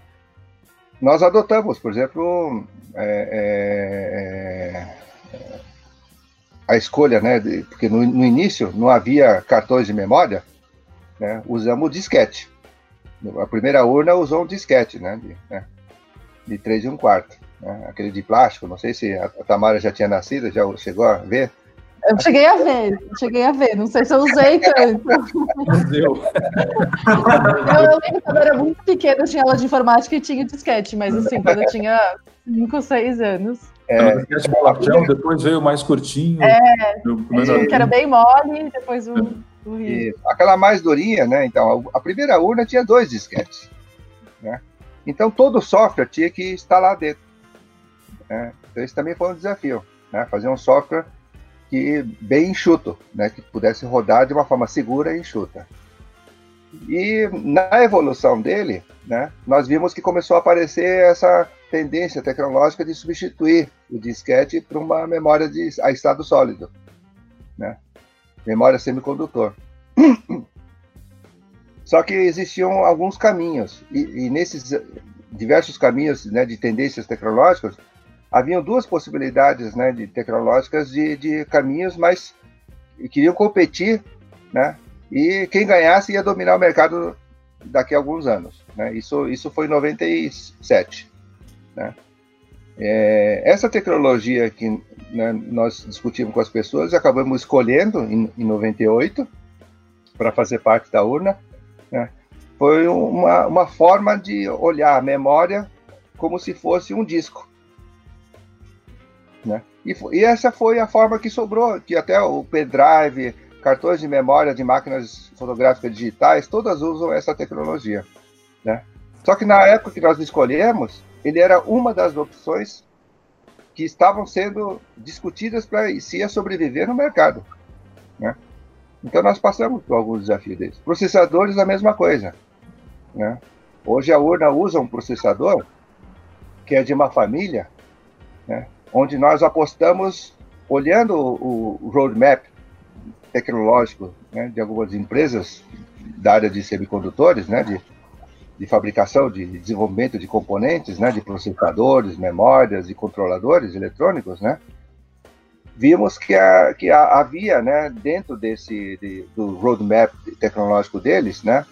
Nós adotamos, por exemplo, é, é, é, a escolha, né, de, porque no, no, início não havia cartões de memória, né, usamos o disquete. A primeira urna usou um disquete, né, de, né, de 3 e 1 quarto, né, aquele de plástico, não sei se a, a Tamara já tinha nascido, já chegou a ver, eu cheguei a ver, cheguei a ver, não sei se eu usei tanto. Deu. Eu, eu lembro quando eu era muito pequena, eu tinha aula de informática e tinha disquete, mas assim, quando eu tinha 5, 6 anos. É, disquete bolachão, depois veio mais curtinho. É, que era bem mole, depois o, o Aquela mais durinha, né? Então, a primeira urna tinha dois disquetes. Né? Então, todo o software tinha que estar lá dentro. Né? Então, isso também foi um desafio, né? Fazer um software que bem enxuto, né, que pudesse rodar de uma forma segura e enxuta. E na evolução dele, né, nós vimos que começou a aparecer essa tendência tecnológica de substituir o disquete por uma memória de, a estado sólido, né, memória semicondutor. Só que existiam alguns caminhos, e, e nesses diversos caminhos né, de tendências tecnológicas, haviam duas possibilidades né, de tecnológicas de, de caminhos, mas queriam competir, né? E quem ganhasse ia dominar o mercado daqui a alguns anos. Né? Isso, isso foi em 97. Né? É, essa tecnologia que né, nós discutimos com as pessoas, acabamos escolhendo em, em 98 para fazer parte da urna. Né? Foi uma, uma forma de olhar a memória como se fosse um disco. Né? E, e, essa foi a forma que sobrou, que até o pendrive, cartões de memória de máquinas fotográficas digitais, todas usam essa tecnologia. Né? Só que na época que nós escolhemos, ele era uma das opções que estavam sendo discutidas para se ia sobreviver no mercado. Né? Então nós passamos por alguns desafios desses. Processadores, a mesma coisa. Né? Hoje a urna usa um processador que é de uma família, né, onde nós apostamos, olhando o, roadmap tecnológico né, de algumas empresas da área de semicondutores, né, de, de fabricação, de desenvolvimento de componentes, né, de processadores, memórias e controladores eletrônicos, né, vimos que, a, que a, havia, né, dentro desse de, do roadmap tecnológico deles, né,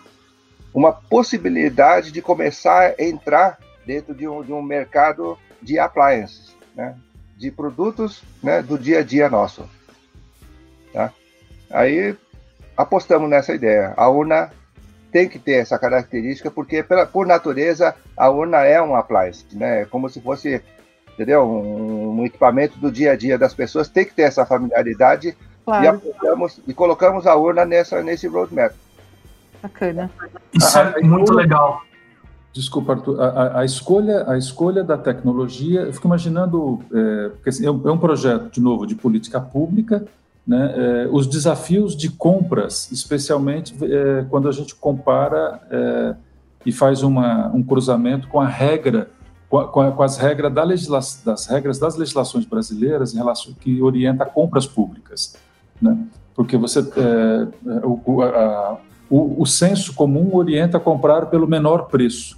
uma possibilidade de começar a entrar dentro de um, de um mercado de appliances, né, de produtos né, do dia a dia nosso. Tá? Aí apostamos nessa ideia. A urna tem que ter essa característica, porque pela, por natureza a urna é um appliance, né? Como se fosse entendeu? Um, um, equipamento do dia a dia das pessoas tem que ter essa familiaridade claro. e, apontamos, e colocamos a urna nessa, nesse roadmap. Bacana. Isso é muito legal. Desculpa, Arthur, a, a, escolha, a escolha da tecnologia, eu fico imaginando, é, porque assim, é, um, é, um, projeto, de novo, de política pública, né, é, os desafios de compras, especialmente é, quando a gente compara é, e faz uma, um cruzamento com a regra com, com as regras da legisla das regras das legislações brasileiras em relação que orienta compras públicas, né? Porque você é, é o, a, o, o senso comum orienta a comprar pelo menor preço,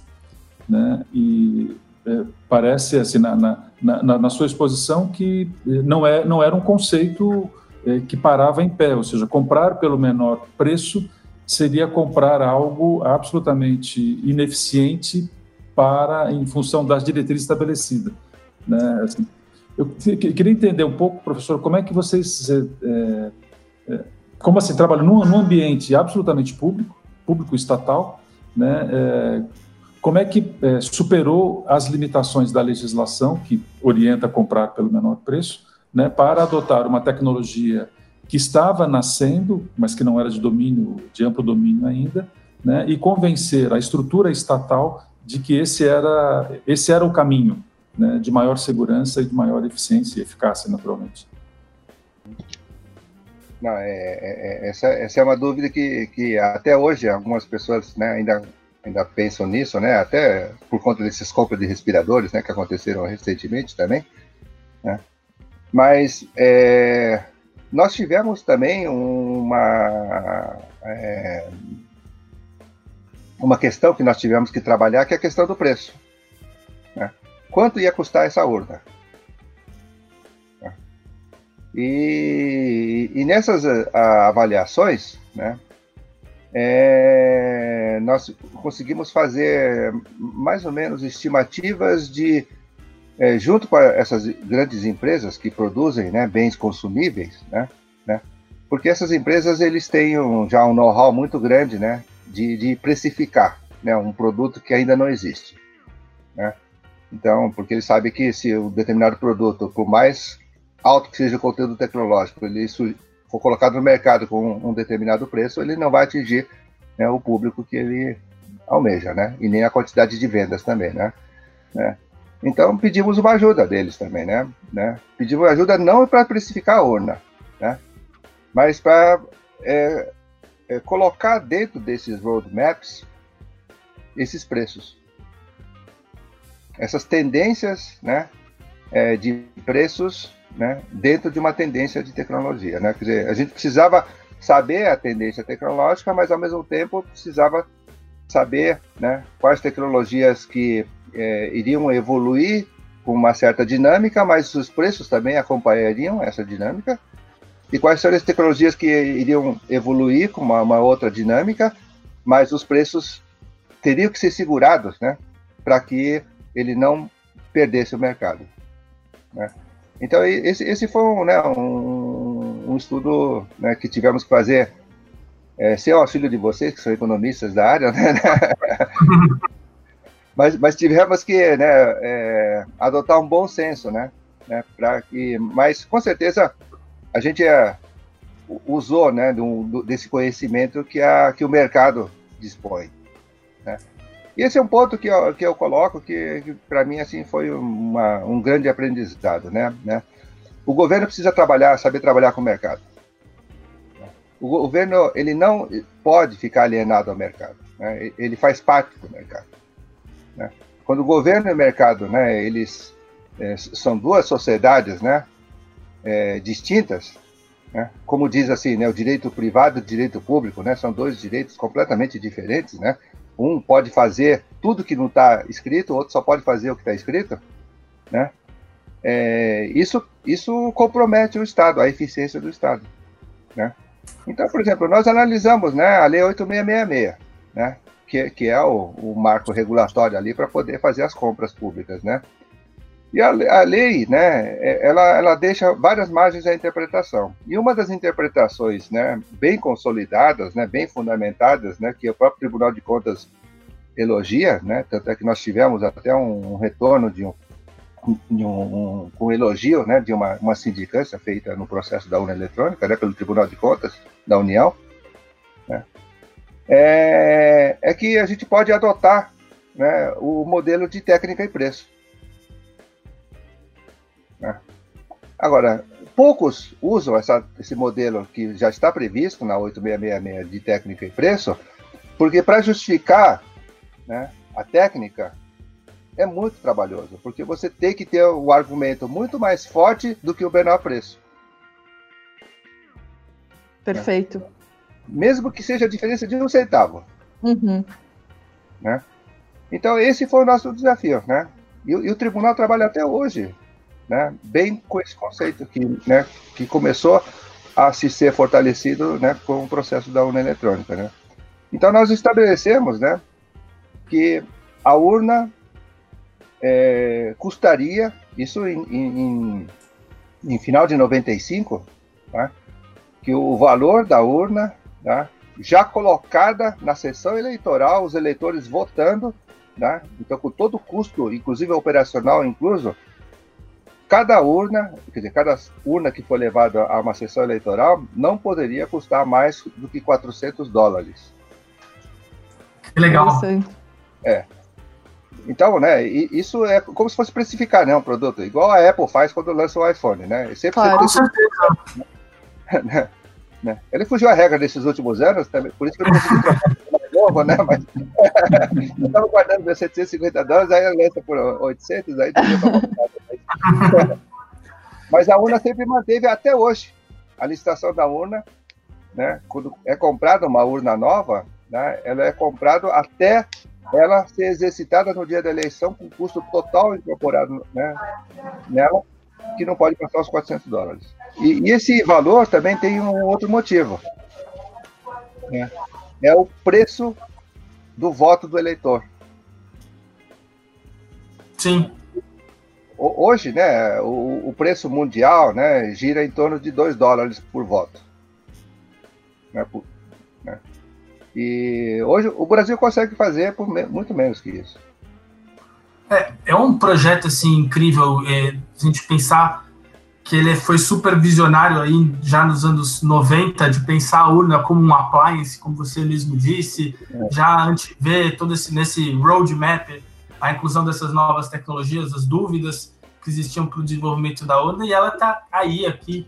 né? E é, parece assim na, na, na, na, sua exposição que não é não era um conceito é, que parava em pé, ou seja, comprar pelo menor preço seria comprar algo absolutamente ineficiente para em função das diretrizes estabelecidas. Né? Assim, eu queria entender um pouco, professor, como é que vocês, é, como assim, trabalham num, num, ambiente absolutamente público, público estatal, né? Como é que é, superou as limitações da legislação que orienta a comprar pelo menor preço, né, para adotar uma tecnologia que estava nascendo, mas que não era de domínio, de amplo domínio ainda, né, e convencer a estrutura estatal de que esse era, esse era o caminho né, de maior segurança e de maior eficiência e eficácia, naturalmente. Não, é, é, é, essa, essa é uma dúvida que, que até hoje algumas pessoas né, ainda, ainda pensam nisso, né, até por conta desses compras de respiradores né, que aconteceram recentemente também. Né, mas é, nós tivemos também uma. É, uma questão que nós tivemos que trabalhar, que é a questão do preço. Né? Quanto ia custar essa urna? E, e, nessas a, avaliações, né, é, nós conseguimos fazer mais ou menos estimativas de, é, junto com essas grandes empresas que produzem né, bens consumíveis, né, né, porque essas empresas eles têm um, já um know-how muito grande, né, de, de precificar né, um produto que ainda não existe. Né? Então, porque ele sabe que se um determinado produto, por mais alto que seja o conteúdo tecnológico, ele for colocado no mercado com um determinado preço, ele não vai atingir né, o público que ele almeja, né? E nem a quantidade de vendas também, né? né? Então pedimos uma ajuda deles também, né? né? Pedimos ajuda não para precificar a urna, né? Mas para é, é, colocar dentro desses roadmaps esses preços. Essas tendências né, é, de preços né, dentro de uma tendência de tecnologia. Né? Quer dizer, a gente precisava saber a tendência tecnológica, mas ao mesmo tempo precisava saber né, quais tecnologias que é, iriam evoluir com uma certa dinâmica, mas os preços também acompanhariam essa dinâmica e quais são as tecnologias que iriam evoluir com uma, uma outra dinâmica, mas os preços teriam que ser segurados, né, para que ele não perdesse o mercado. Né? Então esse, esse foi um, né, um, um estudo né, que tivemos que fazer é, sem o auxílio de vocês, que são economistas da área, né? mas, mas tivemos que né, é, adotar um bom senso, né? né para que, mas com certeza a gente é, usou né, do, desse conhecimento que, a, que o mercado dispõe. Né? E esse é um ponto que eu, que eu coloco que, que para mim assim foi uma, um grande aprendizado. Né, né? O governo precisa trabalhar, saber trabalhar com o mercado. O governo ele não pode ficar alienado ao mercado. Né? Ele faz parte do mercado. Né? Quando o governo e o mercado, né, eles é, são duas sociedades, né, é, distintas, né, como diz assim, né, o direito privado e o direito público, né, são dois direitos completamente diferentes, né. Um pode fazer tudo que não está escrito, o outro só pode fazer o que está escrito, né. É, isso, isso compromete o Estado, a eficiência do Estado, né. Então, por exemplo, nós analisamos, né, a Lei 8666, né, que, que é o, o marco regulatório ali para poder fazer as compras públicas, né? E a, a, lei, né, é, ela, ela deixa várias margens à interpretação. E uma das interpretações, né, bem consolidadas, né, bem fundamentadas, né, que o próprio Tribunal de Contas elogia, né, tanto é que nós tivemos até um, retorno de um, de um, um, um, elogio, né, de uma, uma sindicância feita no processo da urna eletrônica, né, pelo Tribunal de Contas da União, né, é, é que a gente pode adotar né, o modelo de técnica e preço. Né? Agora, poucos usam essa, esse modelo que já está previsto na 8666 de técnica e preço, porque para justificar né, a técnica é muito trabalhoso, porque você tem que ter o um argumento muito mais forte do que o menor preço. Perfeito mesmo que seja a diferença de um centavo. Uhum. Né? Então, esse foi o nosso desafio. Né? E, e, o tribunal trabalha até hoje, né? bem com esse conceito que, né, que começou a se ser fortalecido né, com o processo da urna eletrônica. Né? Então, nós estabelecemos né, que a urna é, custaria, isso em, em, em, final de 95, tá? que o valor da urna tá? já colocada na sessão eleitoral, os eleitores votando, tá? então com todo o custo, inclusive operacional incluso, cada urna, quer dizer, cada urna que for levada a uma sessão eleitoral não poderia custar mais do que 400 dólares. Que legal. É. Então, né, isso é como se fosse precificar, né, um produto, igual a Apple faz quando lança o iPhone, né? Sempre claro. Com certeza. Né? Né? Ele fugiu a regra desses últimos anos, também, por isso que eu não consegui trocar novo, né? Mas eu estava guardando meus 750 dólares, aí eu lança por 800, aí mas... mas a urna sempre manteve até hoje a licitação da urna, né? Quando é comprada uma urna nova, né? Ela é comprada até ela ser exercitada no dia da eleição com custo total incorporado né, nela que não pode passar os 400 dólares. E, e esse valor também tem um outro motivo. Né? É o preço do voto do eleitor. Sim. Hoje, né, o, o preço mundial né, gira em torno de 2 dólares por voto. Né, por? E hoje o Brasil consegue fazer por muito menos que isso. É, é um projeto assim incrível. É, a gente pensar que ele foi super visionário aí já nos anos 90 de pensar a urna como um appliance, como você mesmo disse, é. já antever todo esse nesse roadmap a inclusão dessas novas tecnologias, as dúvidas que existiam para o desenvolvimento da urna e ela está aí aqui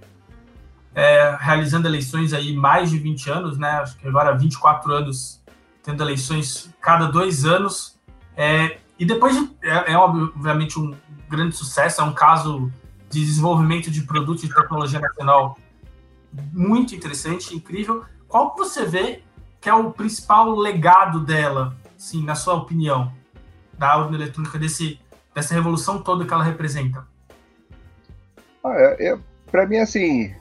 é, realizando eleições aí mais de 20 anos, né? Acho que agora 24 anos tendo eleições cada dois anos. É, e depois de, é, é, obviamente um grande sucesso, é um caso de desenvolvimento de produto de tecnologia nacional muito interessante, incrível. Qual que você vê que é o principal legado dela, sim, na sua opinião, da urna eletrônica, desse, dessa revolução toda que ela representa? Ah, é, é Para mim, assim,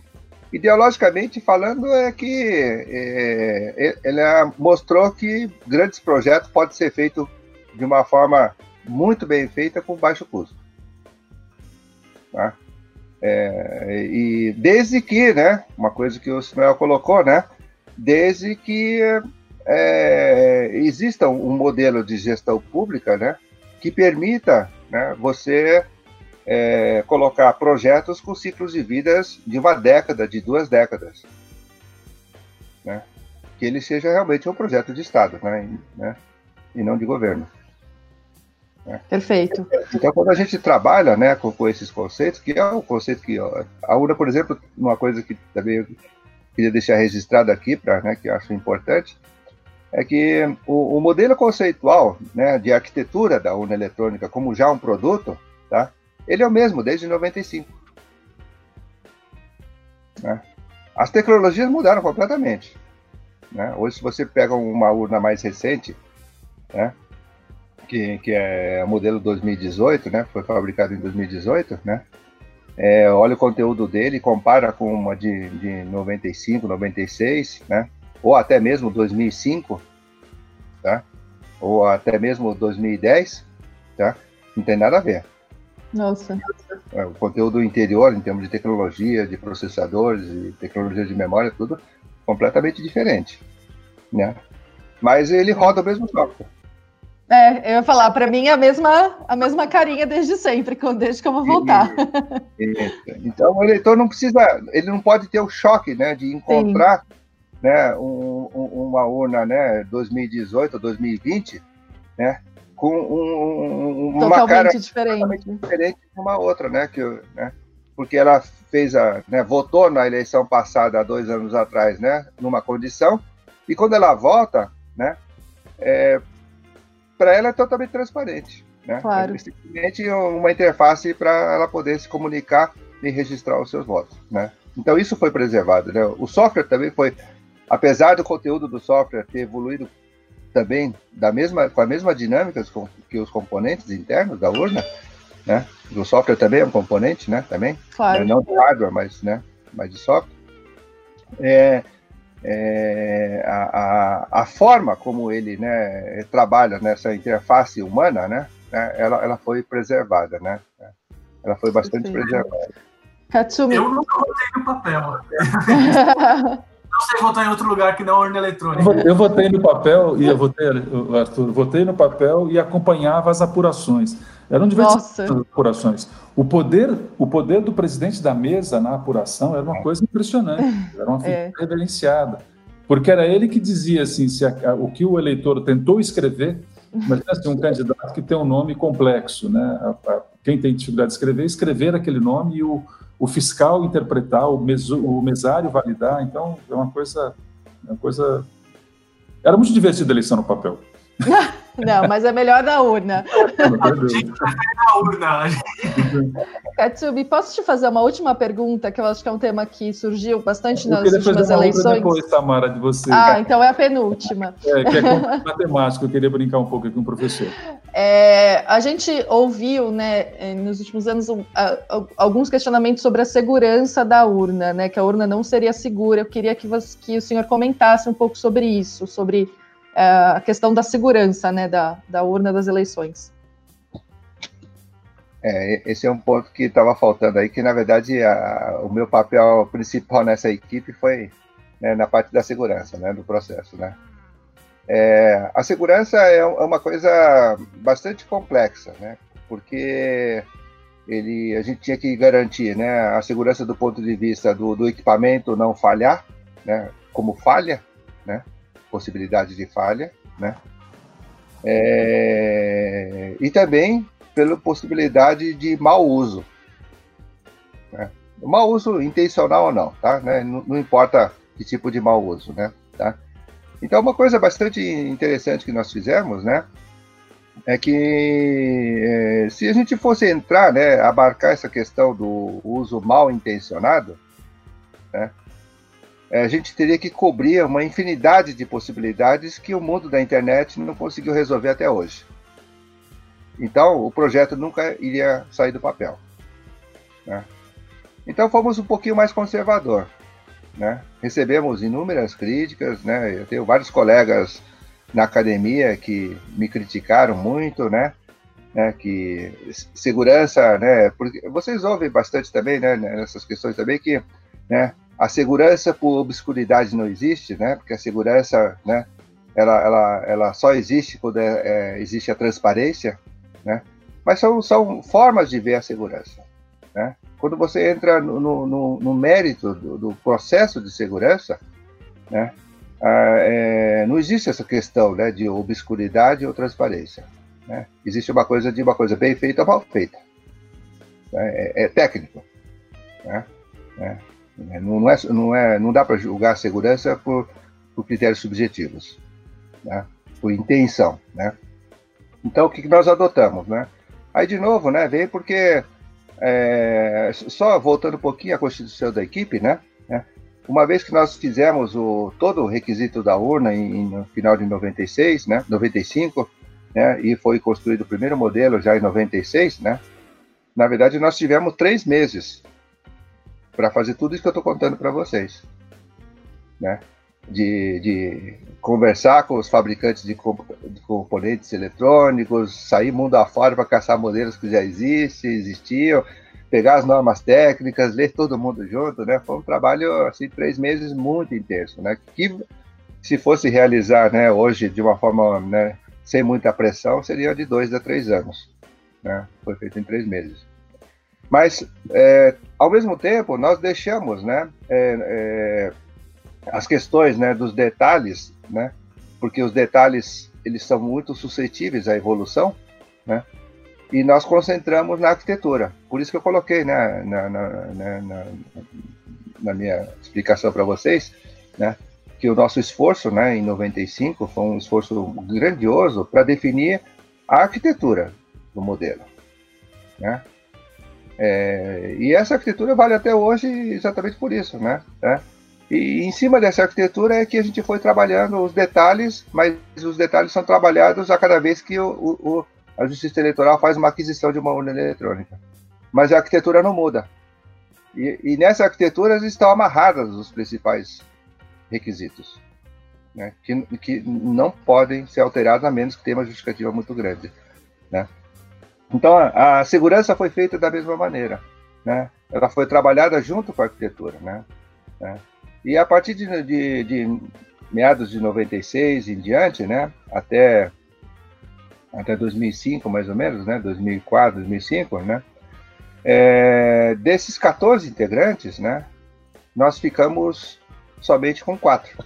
ideologicamente falando, é que é, é, ela mostrou que grandes projetos podem ser feitos de uma forma muito bem feita com baixo custo. Tá? É, e desde que, né, uma coisa que o Samuel colocou, né, desde que é, exista um modelo de gestão pública, né, que permita, né, você é, colocar projetos com ciclos de vidas de uma década, de duas décadas, né, que ele seja realmente um projeto de Estado, né, né e não de governo. Né? Perfeito. Então, quando a gente trabalha né, com, com esses conceitos, que é um conceito que ó, a UNA, por exemplo, uma coisa que também eu queria deixar registrado aqui, pra, né, que eu acho importante, é que o, o, modelo conceitual né, de arquitetura da urna eletrônica como já um produto, tá, ele é o mesmo desde 95. Né? As tecnologias mudaram completamente. Né? Hoje, se você pega uma urna mais recente, né, que, que é o modelo 2018, né, foi fabricado em 2018, né, é, olha o conteúdo dele, compara com uma de, de 95, 96, né, ou até mesmo 2005, tá? Ou até mesmo 2010, tá? Não tem nada a ver. Nossa. É, o conteúdo interior, em termos de tecnologia, de processadores, e tecnologia de memória, tudo completamente diferente, né? Mas ele roda o mesmo software. É, eu ia falar, para mim é a mesma, a mesma carinha desde sempre, desde que eu vou voltar. Então o eleitor não precisa, ele não pode ter o choque, né, de encontrar Sim né, um, um, uma urna né, 2018 2020, né, com um, uma cara diferente. diferente de uma outra, né, que, né, porque ela fez a, né, votou na eleição passada há dois anos atrás, né, numa condição, e quando ela vota, né, é, para ela é totalmente transparente, né, claro. é simplesmente uma interface para ela poder se comunicar e registrar os seus votos, né. Então isso foi preservado, né. O software também foi apesar do conteúdo do software ter evoluído também da mesma, com a mesma dinâmica que os componentes internos da urna, né? O software também é um componente, né? Também, claro. não de hardware, mas, né? Mas de software. É, é, a, a, a, forma como ele né, trabalha nessa interface humana, né? né ela, ela foi preservada, né? Ela foi bastante preservada. Katsumi. Eu botei no papel. sei votar em outro lugar que não a urna eletrônica. Eu votei no papel e eu votei, Arthur, votei no papel e acompanhava as apurações. Eram diversas apurações. O poder, o poder do presidente da mesa na apuração era uma coisa impressionante. Era uma figura é. reverenciada. Porque era ele que dizia assim, se a, o que o eleitor tentou escrever, mas assim, um candidato que tem um nome complexo, né? A, a, quem tem dificuldade de escrever, escrever aquele nome e o, o fiscal interpretar, o, meso, o mesário validar. Então, é uma coisa, é uma coisa. Era muito divertido a eleição no papel. Não, mas é melhor na urna. na urna. Katsubi, posso te fazer uma última pergunta, que eu acho que é um tema que surgiu bastante nas últimas eleições? depois, Tamara, de você. Ah, então é a penúltima. É, que é matemática, eu queria brincar um pouco aqui com o professor. É, a gente ouviu, né, nos últimos anos, alguns questionamentos sobre a segurança da urna, né, que a urna não seria segura. Eu queria que, você, que o senhor comentasse um pouco sobre isso, sobre a questão da segurança né, da, da urna das eleições. É, esse é um ponto que estava faltando aí, que na verdade a, o meu papel principal nessa equipe foi né, na parte da segurança né, do processo. Né? É, a segurança é, é uma coisa bastante complexa, né? porque ele, a gente tinha que garantir né, a segurança do ponto de vista do, do equipamento não falhar, né, como falha, né, possibilidade de falha, né? É, e também pela possibilidade de mau uso. Né? Mau uso intencional ou não, tá? Né? Não, não, importa que tipo de mau uso, né? Tá? Então, uma coisa bastante interessante que nós fizemos, né? É que é, se a gente fosse entrar, né, abarcar essa questão do uso mal intencionado, né? É, a gente teria que cobrir uma infinidade de possibilidades que o mundo da internet não conseguiu resolver até hoje. Então, o projeto nunca iria sair do papel. Né? Então, fomos um pouquinho mais conservador. Né? Recebemos inúmeras críticas, né? eu tenho vários colegas na academia que me criticaram muito, né? né? que segurança, né? Porque vocês ouvem bastante também, né? Nessas questões também que, né? A segurança por obscuridade não existe, né? Porque a segurança, né? Ela, ela, ela só existe quando é, é, existe a transparência, né? Mas são, são formas de ver a segurança, né? Quando você entra no, no, no mérito do, do, processo de segurança, né? Ah, é, não existe essa questão, né? De obscuridade ou transparência, né? Existe uma coisa de uma coisa bem feita ou mal feita, né? é, é técnico, né? É. Não, é, não, é, não dá para julgar a segurança por, por critérios subjetivos. né? por intenção, né? Então, o que, que nós adotamos, né? Aí, de novo, né, veio porque, é, só voltando um pouquinho à constituição da equipe, né, né uma vez que nós fizemos o, todo o requisito da urna em, no final de 96, né, 95, né, e foi construído o primeiro modelo já em 96, né, na verdade, nós tivemos três meses para fazer tudo isso que eu estou contando para vocês, né? De, de, conversar com os fabricantes de, de, componentes eletrônicos, sair mundo afora para caçar modelos que já existem, existiam, pegar as normas técnicas, ler todo mundo junto, né? Foi um trabalho assim três meses muito intenso, né? Que se fosse realizar, né, hoje de uma forma, né, sem muita pressão, seria de dois a três anos, né? Foi feito em três meses. Mas, é, ao mesmo tempo, nós deixamos né, é, é, as questões né, dos detalhes, né, porque os detalhes eles são muito suscetíveis à evolução, né, e nós concentramos na arquitetura. Por isso que eu coloquei né, na, na, na, na minha explicação para vocês né, que o nosso esforço né, em 95 foi um esforço grandioso para definir a arquitetura do modelo. Né? É, e essa arquitetura vale até hoje exatamente por isso, né? É. E em cima dessa arquitetura é que a gente foi trabalhando os detalhes, mas os detalhes são trabalhados a cada vez que o, o, a Justiça Eleitoral faz uma aquisição de uma urna eletrônica. Mas a arquitetura não muda. E, e nessa arquitetura estão amarrados os principais requisitos, né? que, que não podem ser alterados a menos que tenha uma justificativa muito grande. Né? Então, a, segurança foi feita da mesma maneira, né? Ela foi trabalhada junto com a arquitetura, né? né? E a partir de, de, de, meados de 96 em diante, né? Até, até 2005, mais ou menos, né? 2004, 2005, né? É, desses 14 integrantes, né? Nós ficamos somente com quatro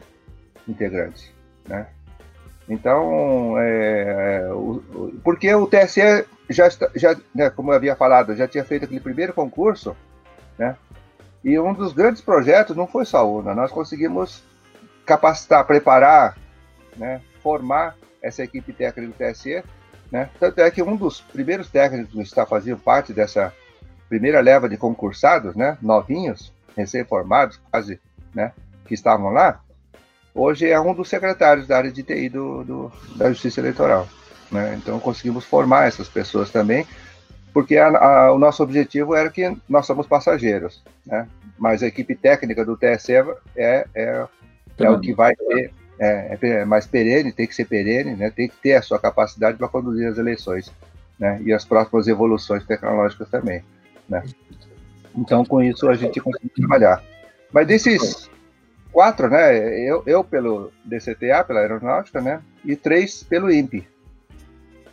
integrantes, né? Então, é, o, porque o TSE já, já né, como eu havia falado, já tinha feito aquele primeiro concurso, né? E um dos grandes projetos não foi só a urna, nós conseguimos capacitar, preparar, né, formar essa equipe técnica do TSE, né? Tanto é que um dos primeiros técnicos que está fazendo parte dessa primeira leva de concursados, né, novinhos, recém-formados, quase, né, que estavam lá, hoje é um dos secretários da área de TI do, do da Justiça Eleitoral. Né? Então conseguimos formar essas pessoas também, porque a, a, o nosso objetivo era que nós somos passageiros, né? mas a equipe técnica do TSE é, é, é o que vai ter, é, é, mais perene, tem que ser perene, né? tem que ter a sua capacidade para conduzir as eleições né? e as próximas evoluções tecnológicas também. Né? Então, com isso, a gente conseguiu trabalhar. Mas desses quatro, né, eu, eu pelo DCTA, pela aeronáutica, né, e três pelo INPE,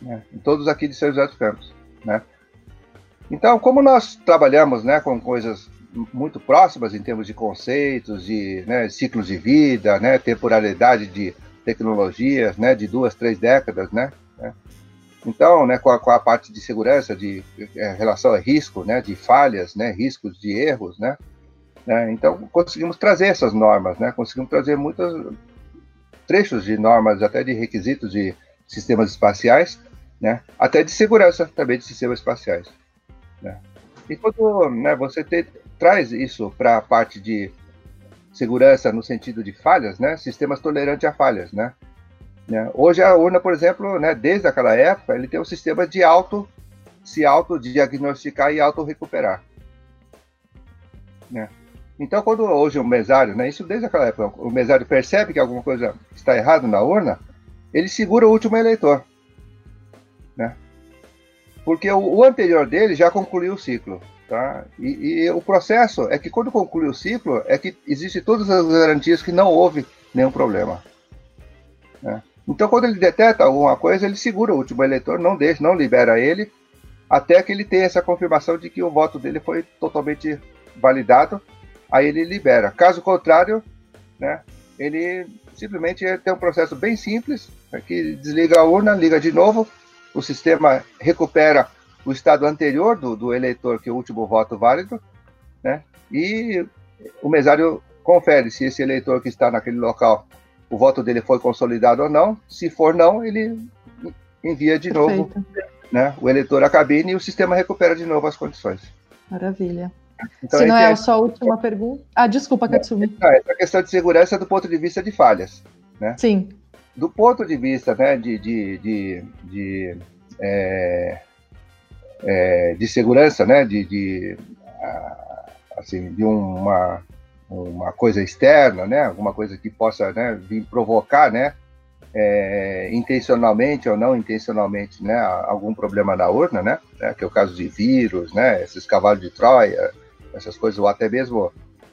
né, todos aqui de São José dos Campos, né. Então, como nós trabalhamos, né, com coisas muito próximas em termos de conceitos, de né, ciclos de vida, né, temporalidade de tecnologias, né, de duas, três décadas, né, né. então, né, com a, com a, parte de segurança, de é, relação a risco, né, de falhas, né, riscos de erros, né, né, então conseguimos trazer essas normas, né, conseguimos trazer muitos trechos de normas, até de requisitos de sistemas espaciais, né? até de segurança também de sistemas espaciais. Né? E quando né, você te, traz isso para a parte de segurança no sentido de falhas, né, sistemas tolerantes a falhas, né? né? Hoje a urna, por exemplo, né, desde aquela época, ele tem um sistema de auto se autodiagnosticar e auto-recuperar. Né? Então, quando hoje o mesário, né, isso desde aquela época, o mesário percebe que alguma coisa está errada na urna, ele segura o último eleitor né? Porque o, o anterior dele já concluiu o ciclo, tá? E, e, o processo é que quando conclui o ciclo é que existe todas as garantias que não houve nenhum problema. Né? Então, quando ele detecta alguma coisa, ele segura o último eleitor, não deixa, não libera ele, até que ele tenha essa confirmação de que o voto dele foi totalmente validado, aí ele libera. Caso contrário, né, ele simplesmente tem um processo bem simples, né, que desliga a urna, liga de novo, o sistema recupera o estado anterior do, do eleitor, que é o último voto válido, né? E o mesário confere se esse eleitor que está naquele local o voto dele foi consolidado ou não. Se for não, ele envia de novo né, o eleitor à cabine e o sistema recupera de novo as condições. Maravilha. Então, Se não é a sua última pergunta. Ah, desculpa, Katsumi. Não, essa questão de segurança do ponto de vista de falhas. Né? Sim. Do ponto de vista né, de, de, de, de, é, é, de segurança, né, de, de, assim, de uma, uma coisa externa, né, alguma coisa que possa né, vir provocar né, é, intencionalmente ou não intencionalmente, né, algum problema na urna, né, né, que é o caso de vírus, né, esses cavalos de Troia, essas coisas, ou até mesmo,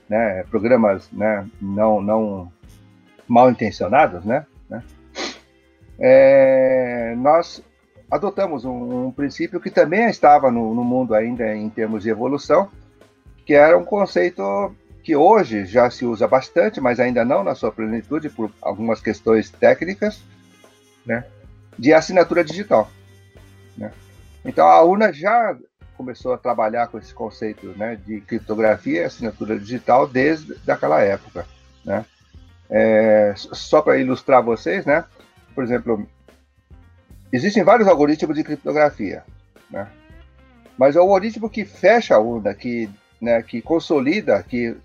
né, programas, né, não, não mal intencionados, né, né é, nós adotamos um, um, princípio que também estava no, no mundo ainda em termos de evolução, que era um conceito que hoje já se usa bastante, mas ainda não na sua plenitude por algumas questões técnicas, né, de assinatura digital. Né? Então a UNA já começou a trabalhar com esse conceito né, de criptografia e assinatura digital desde aquela época. Né? É, só para ilustrar vocês, né, por exemplo, existem vários algoritmos de criptografia, né? mas é o algoritmo que fecha a urna, que, né, que consolida, que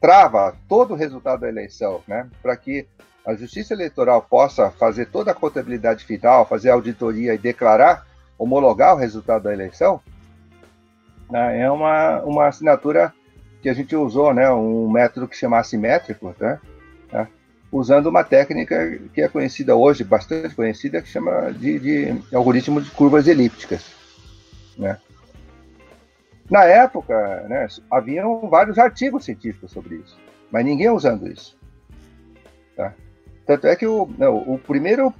trava todo o resultado da eleição, né, para que a Justiça Eleitoral possa fazer toda a contabilidade final, fazer a auditoria e declarar, homologar o resultado da eleição, né, é uma, uma assinatura que a gente usou, né, um método que chama assimétrico, né, né, usando uma técnica que é conhecida hoje, bastante conhecida, que chama de, de algoritmo de curvas elípticas. Né. Na época, né, haviam vários artigos científicos sobre isso, mas ninguém usando isso. Tá? Tanto é que o, não, o primeiro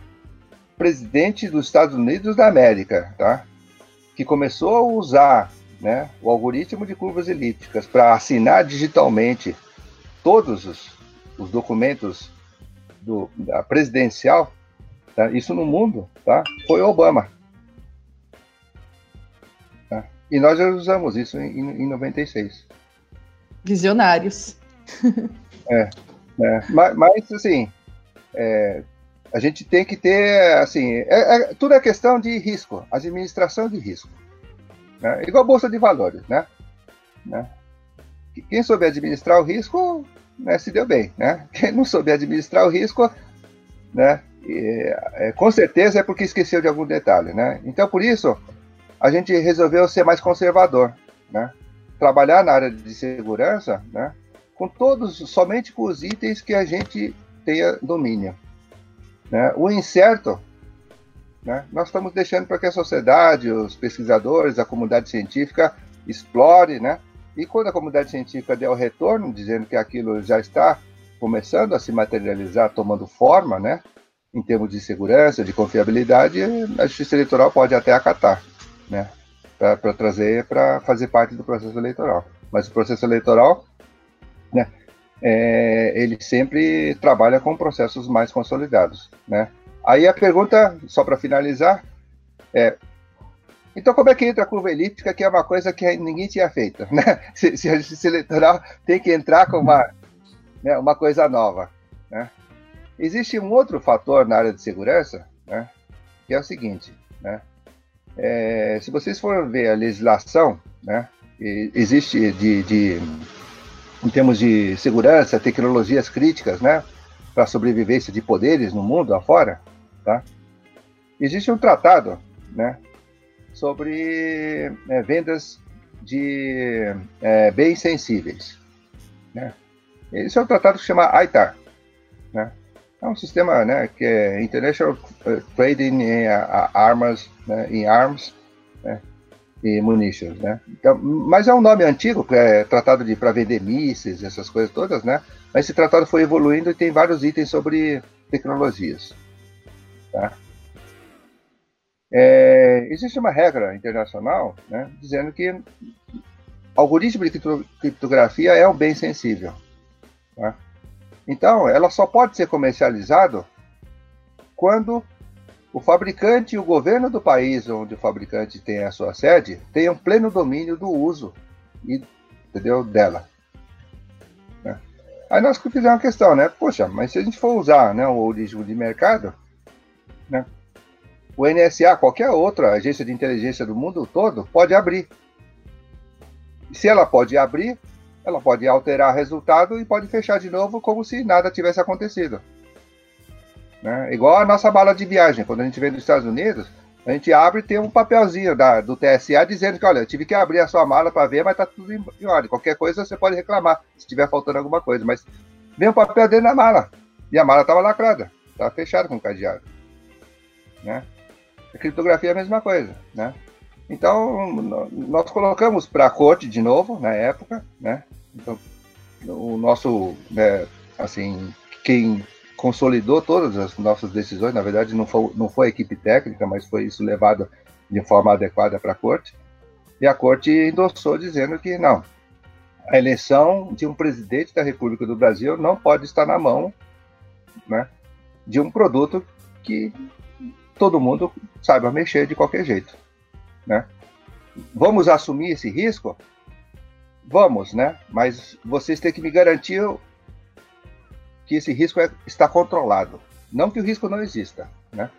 presidente dos Estados Unidos da América, tá, que começou a usar né, o algoritmo de curvas elípticas para assinar digitalmente todos os, os documentos do, da presidencial, tá, isso no mundo, tá, foi Obama. E nós já usamos isso em, em 96. Visionários. é, é. Mas, mas, assim, é, a gente tem que ter, assim, é, é, tudo é questão de risco, administração de risco. Né? Igual a Bolsa de Valores, né? né? Quem souber administrar o risco, né, se deu bem, né? Quem não souber administrar o risco, né, é, com certeza é porque esqueceu de algum detalhe, né? Então, por isso, a gente resolveu ser mais conservador, né? Trabalhar na área de segurança, né? Com todos, somente com os itens que a gente tenha domínio. Né? O incerto, né? Nós estamos deixando para que a sociedade, os pesquisadores, a comunidade científica explore, né? E quando a comunidade científica der o retorno, dizendo que aquilo já está começando a se materializar, tomando forma, né? Em termos de segurança, de confiabilidade, a justiça eleitoral pode até acatar né? Para trazer para fazer parte do processo eleitoral. Mas o processo eleitoral, né? É, ele sempre trabalha com processos mais consolidados, né? Aí a pergunta, só para finalizar, é então, como é que entra a curva elíptica, que é uma coisa que ninguém tinha feito? Né? Se, se a justiça eleitoral tem que entrar com uma, né, uma coisa nova. Né? Existe um outro fator na área de segurança, né, que é o seguinte: né, é, se vocês forem ver a legislação, né, existe de, de, em termos de segurança, tecnologias críticas, né, para sobrevivência de poderes no mundo afora, tá? Existe um tratado, né, sobre é, vendas de é, bens sensíveis, né? Esse é um tratado que se chama ITAR, né? É um sistema né, que é International eh, Trading in Armas, né, em Arms né, e Munitions. Né? Então, mas é um nome antigo, é tratado para vender mísseis, essas coisas todas, né? Mas esse tratado foi evoluindo e tem vários itens sobre tecnologias. Tá? É, existe uma regra internacional né, dizendo que algoritmo de criptografia é um bem sensível. Tá? Então, ela só pode ser comercializado quando o fabricante e o governo do país onde o fabricante tem a sua sede tenham pleno domínio do uso e, entendeu, dela. Né? Aí nós fizemos uma questão, né? Poxa, mas se a gente for usar né, o ritmo de mercado, né, o NSA, qualquer outra agência de inteligência do mundo todo, pode abrir. Se ela pode abrir, ela pode alterar o resultado e pode fechar de novo como se nada tivesse acontecido. Né? Igual a nossa bala de viagem, quando a gente vem dos Estados Unidos, a gente abre e tem um papelzinho da, do TSA dizendo que, olha, eu tive que abrir a sua mala para ver, mas está tudo em, em, ordem. Qualquer coisa você pode reclamar, se estiver faltando alguma coisa. Mas vem o papel dentro da mala. E a mala estava lacrada, estava fechada com cadeado. Né? A criptografia é a mesma coisa, né? Então, nós colocamos para a corte de novo, na época, né? Então, o nosso, né, assim, quem consolidou todas as nossas decisões. Na verdade, não foi, não foi a equipe técnica, mas foi isso levado de forma adequada para a corte. E a corte endossou dizendo que não, a eleição de um presidente da República do Brasil não pode estar na mão né, de um produto que todo mundo saiba mexer de qualquer jeito. Né? Vamos assumir esse risco? Vamos, né? Mas vocês têm que me garantir que esse risco é, está controlado. Não que o risco não exista, né?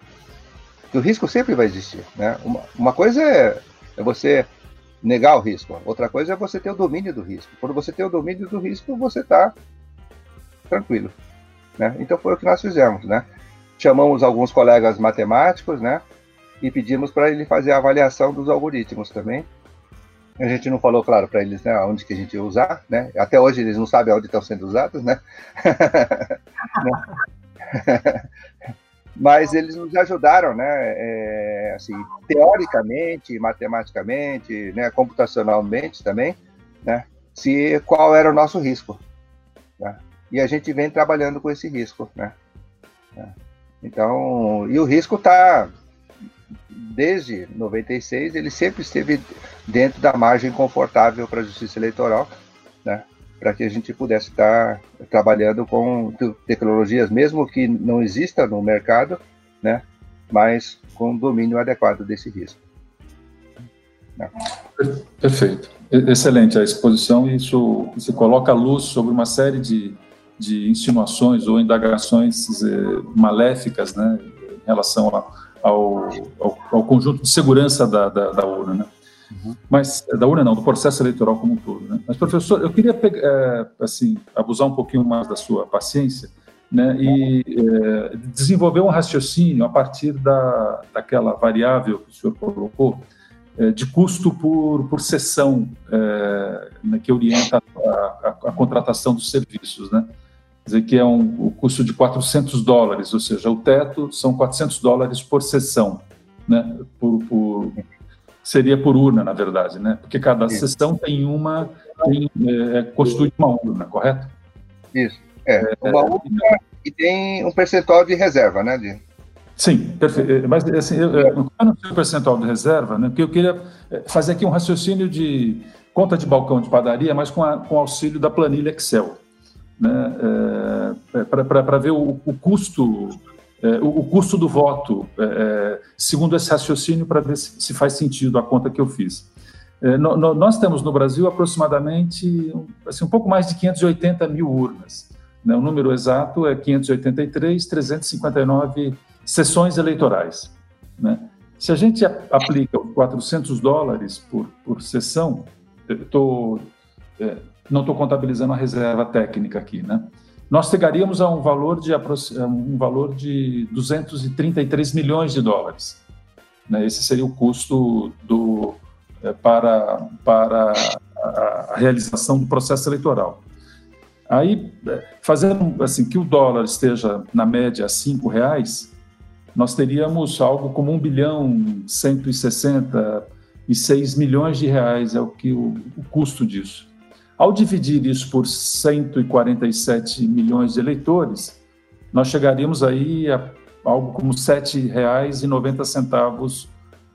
Que o risco sempre vai existir, né? Uma, uma coisa é, é você negar o risco, outra coisa é você ter o domínio do risco. Quando você tem o domínio do risco, você está tranquilo, né? Então foi o que nós fizemos, né? Chamamos alguns colegas matemáticos, né? E pedimos para ele fazer a avaliação dos algoritmos também, a gente não falou, claro, para eles, né, onde que a gente ia usar, né? Até hoje eles não sabem onde estão sendo usados, né? Mas eles nos ajudaram, né? É, assim, teoricamente, matematicamente, né, computacionalmente também, né? Se qual era o nosso risco, né? E a gente vem trabalhando com esse risco, né? Então, e o risco está desde 96, ele sempre esteve dentro da margem confortável para a justiça eleitoral, né? para que a gente pudesse estar trabalhando com tecnologias, mesmo que não exista no mercado, né? mas com domínio adequado desse risco. Né? Perfeito. Excelente a exposição. Isso, isso coloca luz sobre uma série de, de insinuações ou indagações eh, maléficas né, em relação a ao, ao, ao conjunto de segurança da, da, da urna, né? Uhum. Mas da urna não, do processo eleitoral como um todo. Né? Mas professor, eu queria pegar, é, assim abusar um pouquinho mais da sua paciência, né? E é, desenvolver um raciocínio a partir da daquela variável que o senhor colocou de custo por por sessão é, né, que orienta a, a, a, contratação dos serviços, né? Dizer que é um o custo de 400 dólares, ou seja, o teto são 400 dólares por sessão, né? Por, por, seria por urna, na verdade, né? Porque cada Isso. sessão tem uma, tem, é, constitui uma urna, correto? Isso. É, uma urna é, e tem um percentual de reserva, né? De... Sim, perfeito. É, mas assim, eu, eu não sei o percentual de reserva, né? Porque eu queria é, fazer aqui um raciocínio de conta de balcão de padaria, mas com, a, com auxílio da planilha Excel né, é, para ver o, o custo é, o, custo do voto, é, segundo esse raciocínio, para ver se, faz sentido a conta que eu fiz. Nós temos no Brasil aproximadamente assim, um pouco mais de 580 mil urnas. Né? O número exato é 583, 359 sessões eleitorais. Né? Se a gente aplica 400 dólares por, por sessão, estou não estou contabilizando a reserva técnica aqui, né? Nós chegaríamos a um valor de um valor de 233 milhões de dólares. Né? Esse seria o custo do é, para para a, realização do processo eleitoral. Aí, é, fazendo assim que o dólar esteja na média a cinco reais, nós teríamos algo como um bilhão 166 milhões de reais é o que o, o custo disso. Ao dividir isso por 147 milhões de eleitores, nós chegaríamos aí a algo como R$ 7,90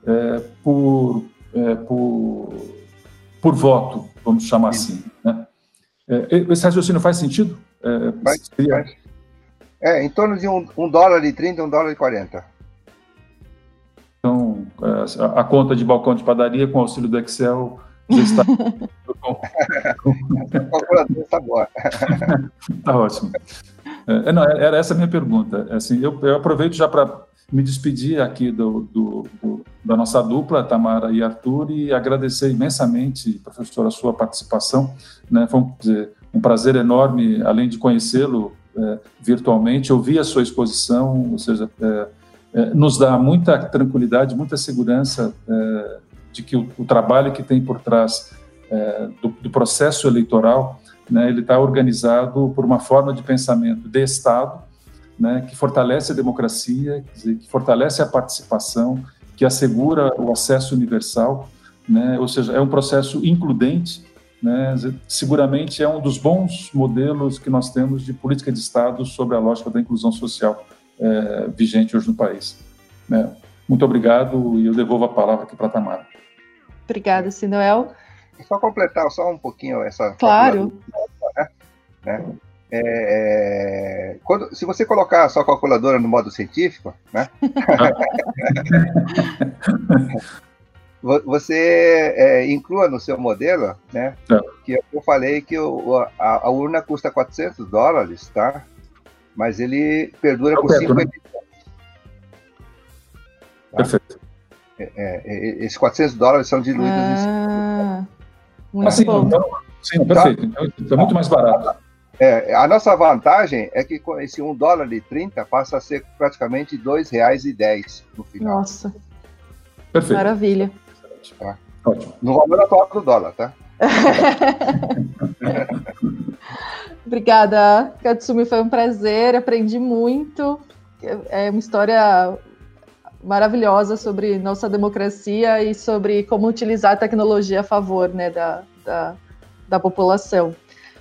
é, por, é, por, por voto, vamos chamar assim. Né? É, esse raciocínio faz sentido? É, faz, faz. É, em torno de um, um dólar e 30, um dólar e 40. Então, é, a conta de balcão de padaria com auxílio do Excel está. Está ótimo. É, não, era essa a minha pergunta. Assim, eu, eu aproveito já para me despedir aqui do, do, do, da nossa dupla, Tamara e Arthur, e agradecer imensamente, professor, a sua participação. Né? Foi um, dizer, um prazer enorme, além de conhecê-lo é, virtualmente, ouvir a sua exposição, ou seja, é, é, nos dá muita tranquilidade, muita segurança é, de que o, o, trabalho que tem por trás é, do, do, processo eleitoral, né, ele está organizado por uma forma de pensamento de Estado, né, que fortalece a democracia, dizer, que fortalece a participação, que assegura o acesso universal, né, ou seja, é um processo includente, né, seguramente é um dos bons modelos que nós temos de política de Estado sobre a lógica da inclusão social é, vigente hoje no país. Né. Muito obrigado e eu devolvo a palavra aqui para a Tamara. Obrigada, Sinoel. Só completar só um pouquinho essa. Claro. Né? É, é, quando, se você colocar a sua calculadora no modo científico, né? você é, inclua no seu modelo, né? É. Que eu falei que o, a, a, urna custa 400 dólares, tá? Mas ele perdura por 5 né? edições. Tá? Perfeito. É, é, esses 400 dólares são diluídos ah, em... Muito assim, bom. Então, sim, perfeito. Tá? Então, é muito mais barato. É, a nossa vantagem é que com esse 1 dólar e 30 passa a ser praticamente R$ 2,10 no final. Nossa. Perfeito. Maravilha. Tá? No valor atual do dólar, tá? Obrigada, Katsumi. Foi um prazer, aprendi muito. É uma história maravilhosa sobre nossa democracia e sobre como utilizar a tecnologia a favor né, da, da, da população.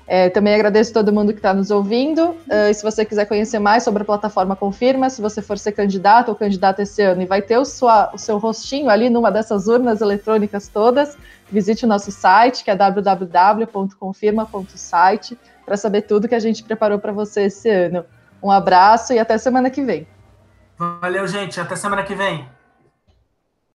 É, também agradeço todo mundo que está nos ouvindo. Uh, e se você quiser conhecer mais sobre a plataforma Confirma, se você for ser candidato ou candidata esse ano e vai ter o, sua, o seu rostinho ali numa dessas urnas eletrônicas todas, visite o nosso site, que é www.confirma.site, para saber tudo que a gente preparou para você esse ano. Um abraço e até semana que vem. Valeu, gente. Até semana que vem.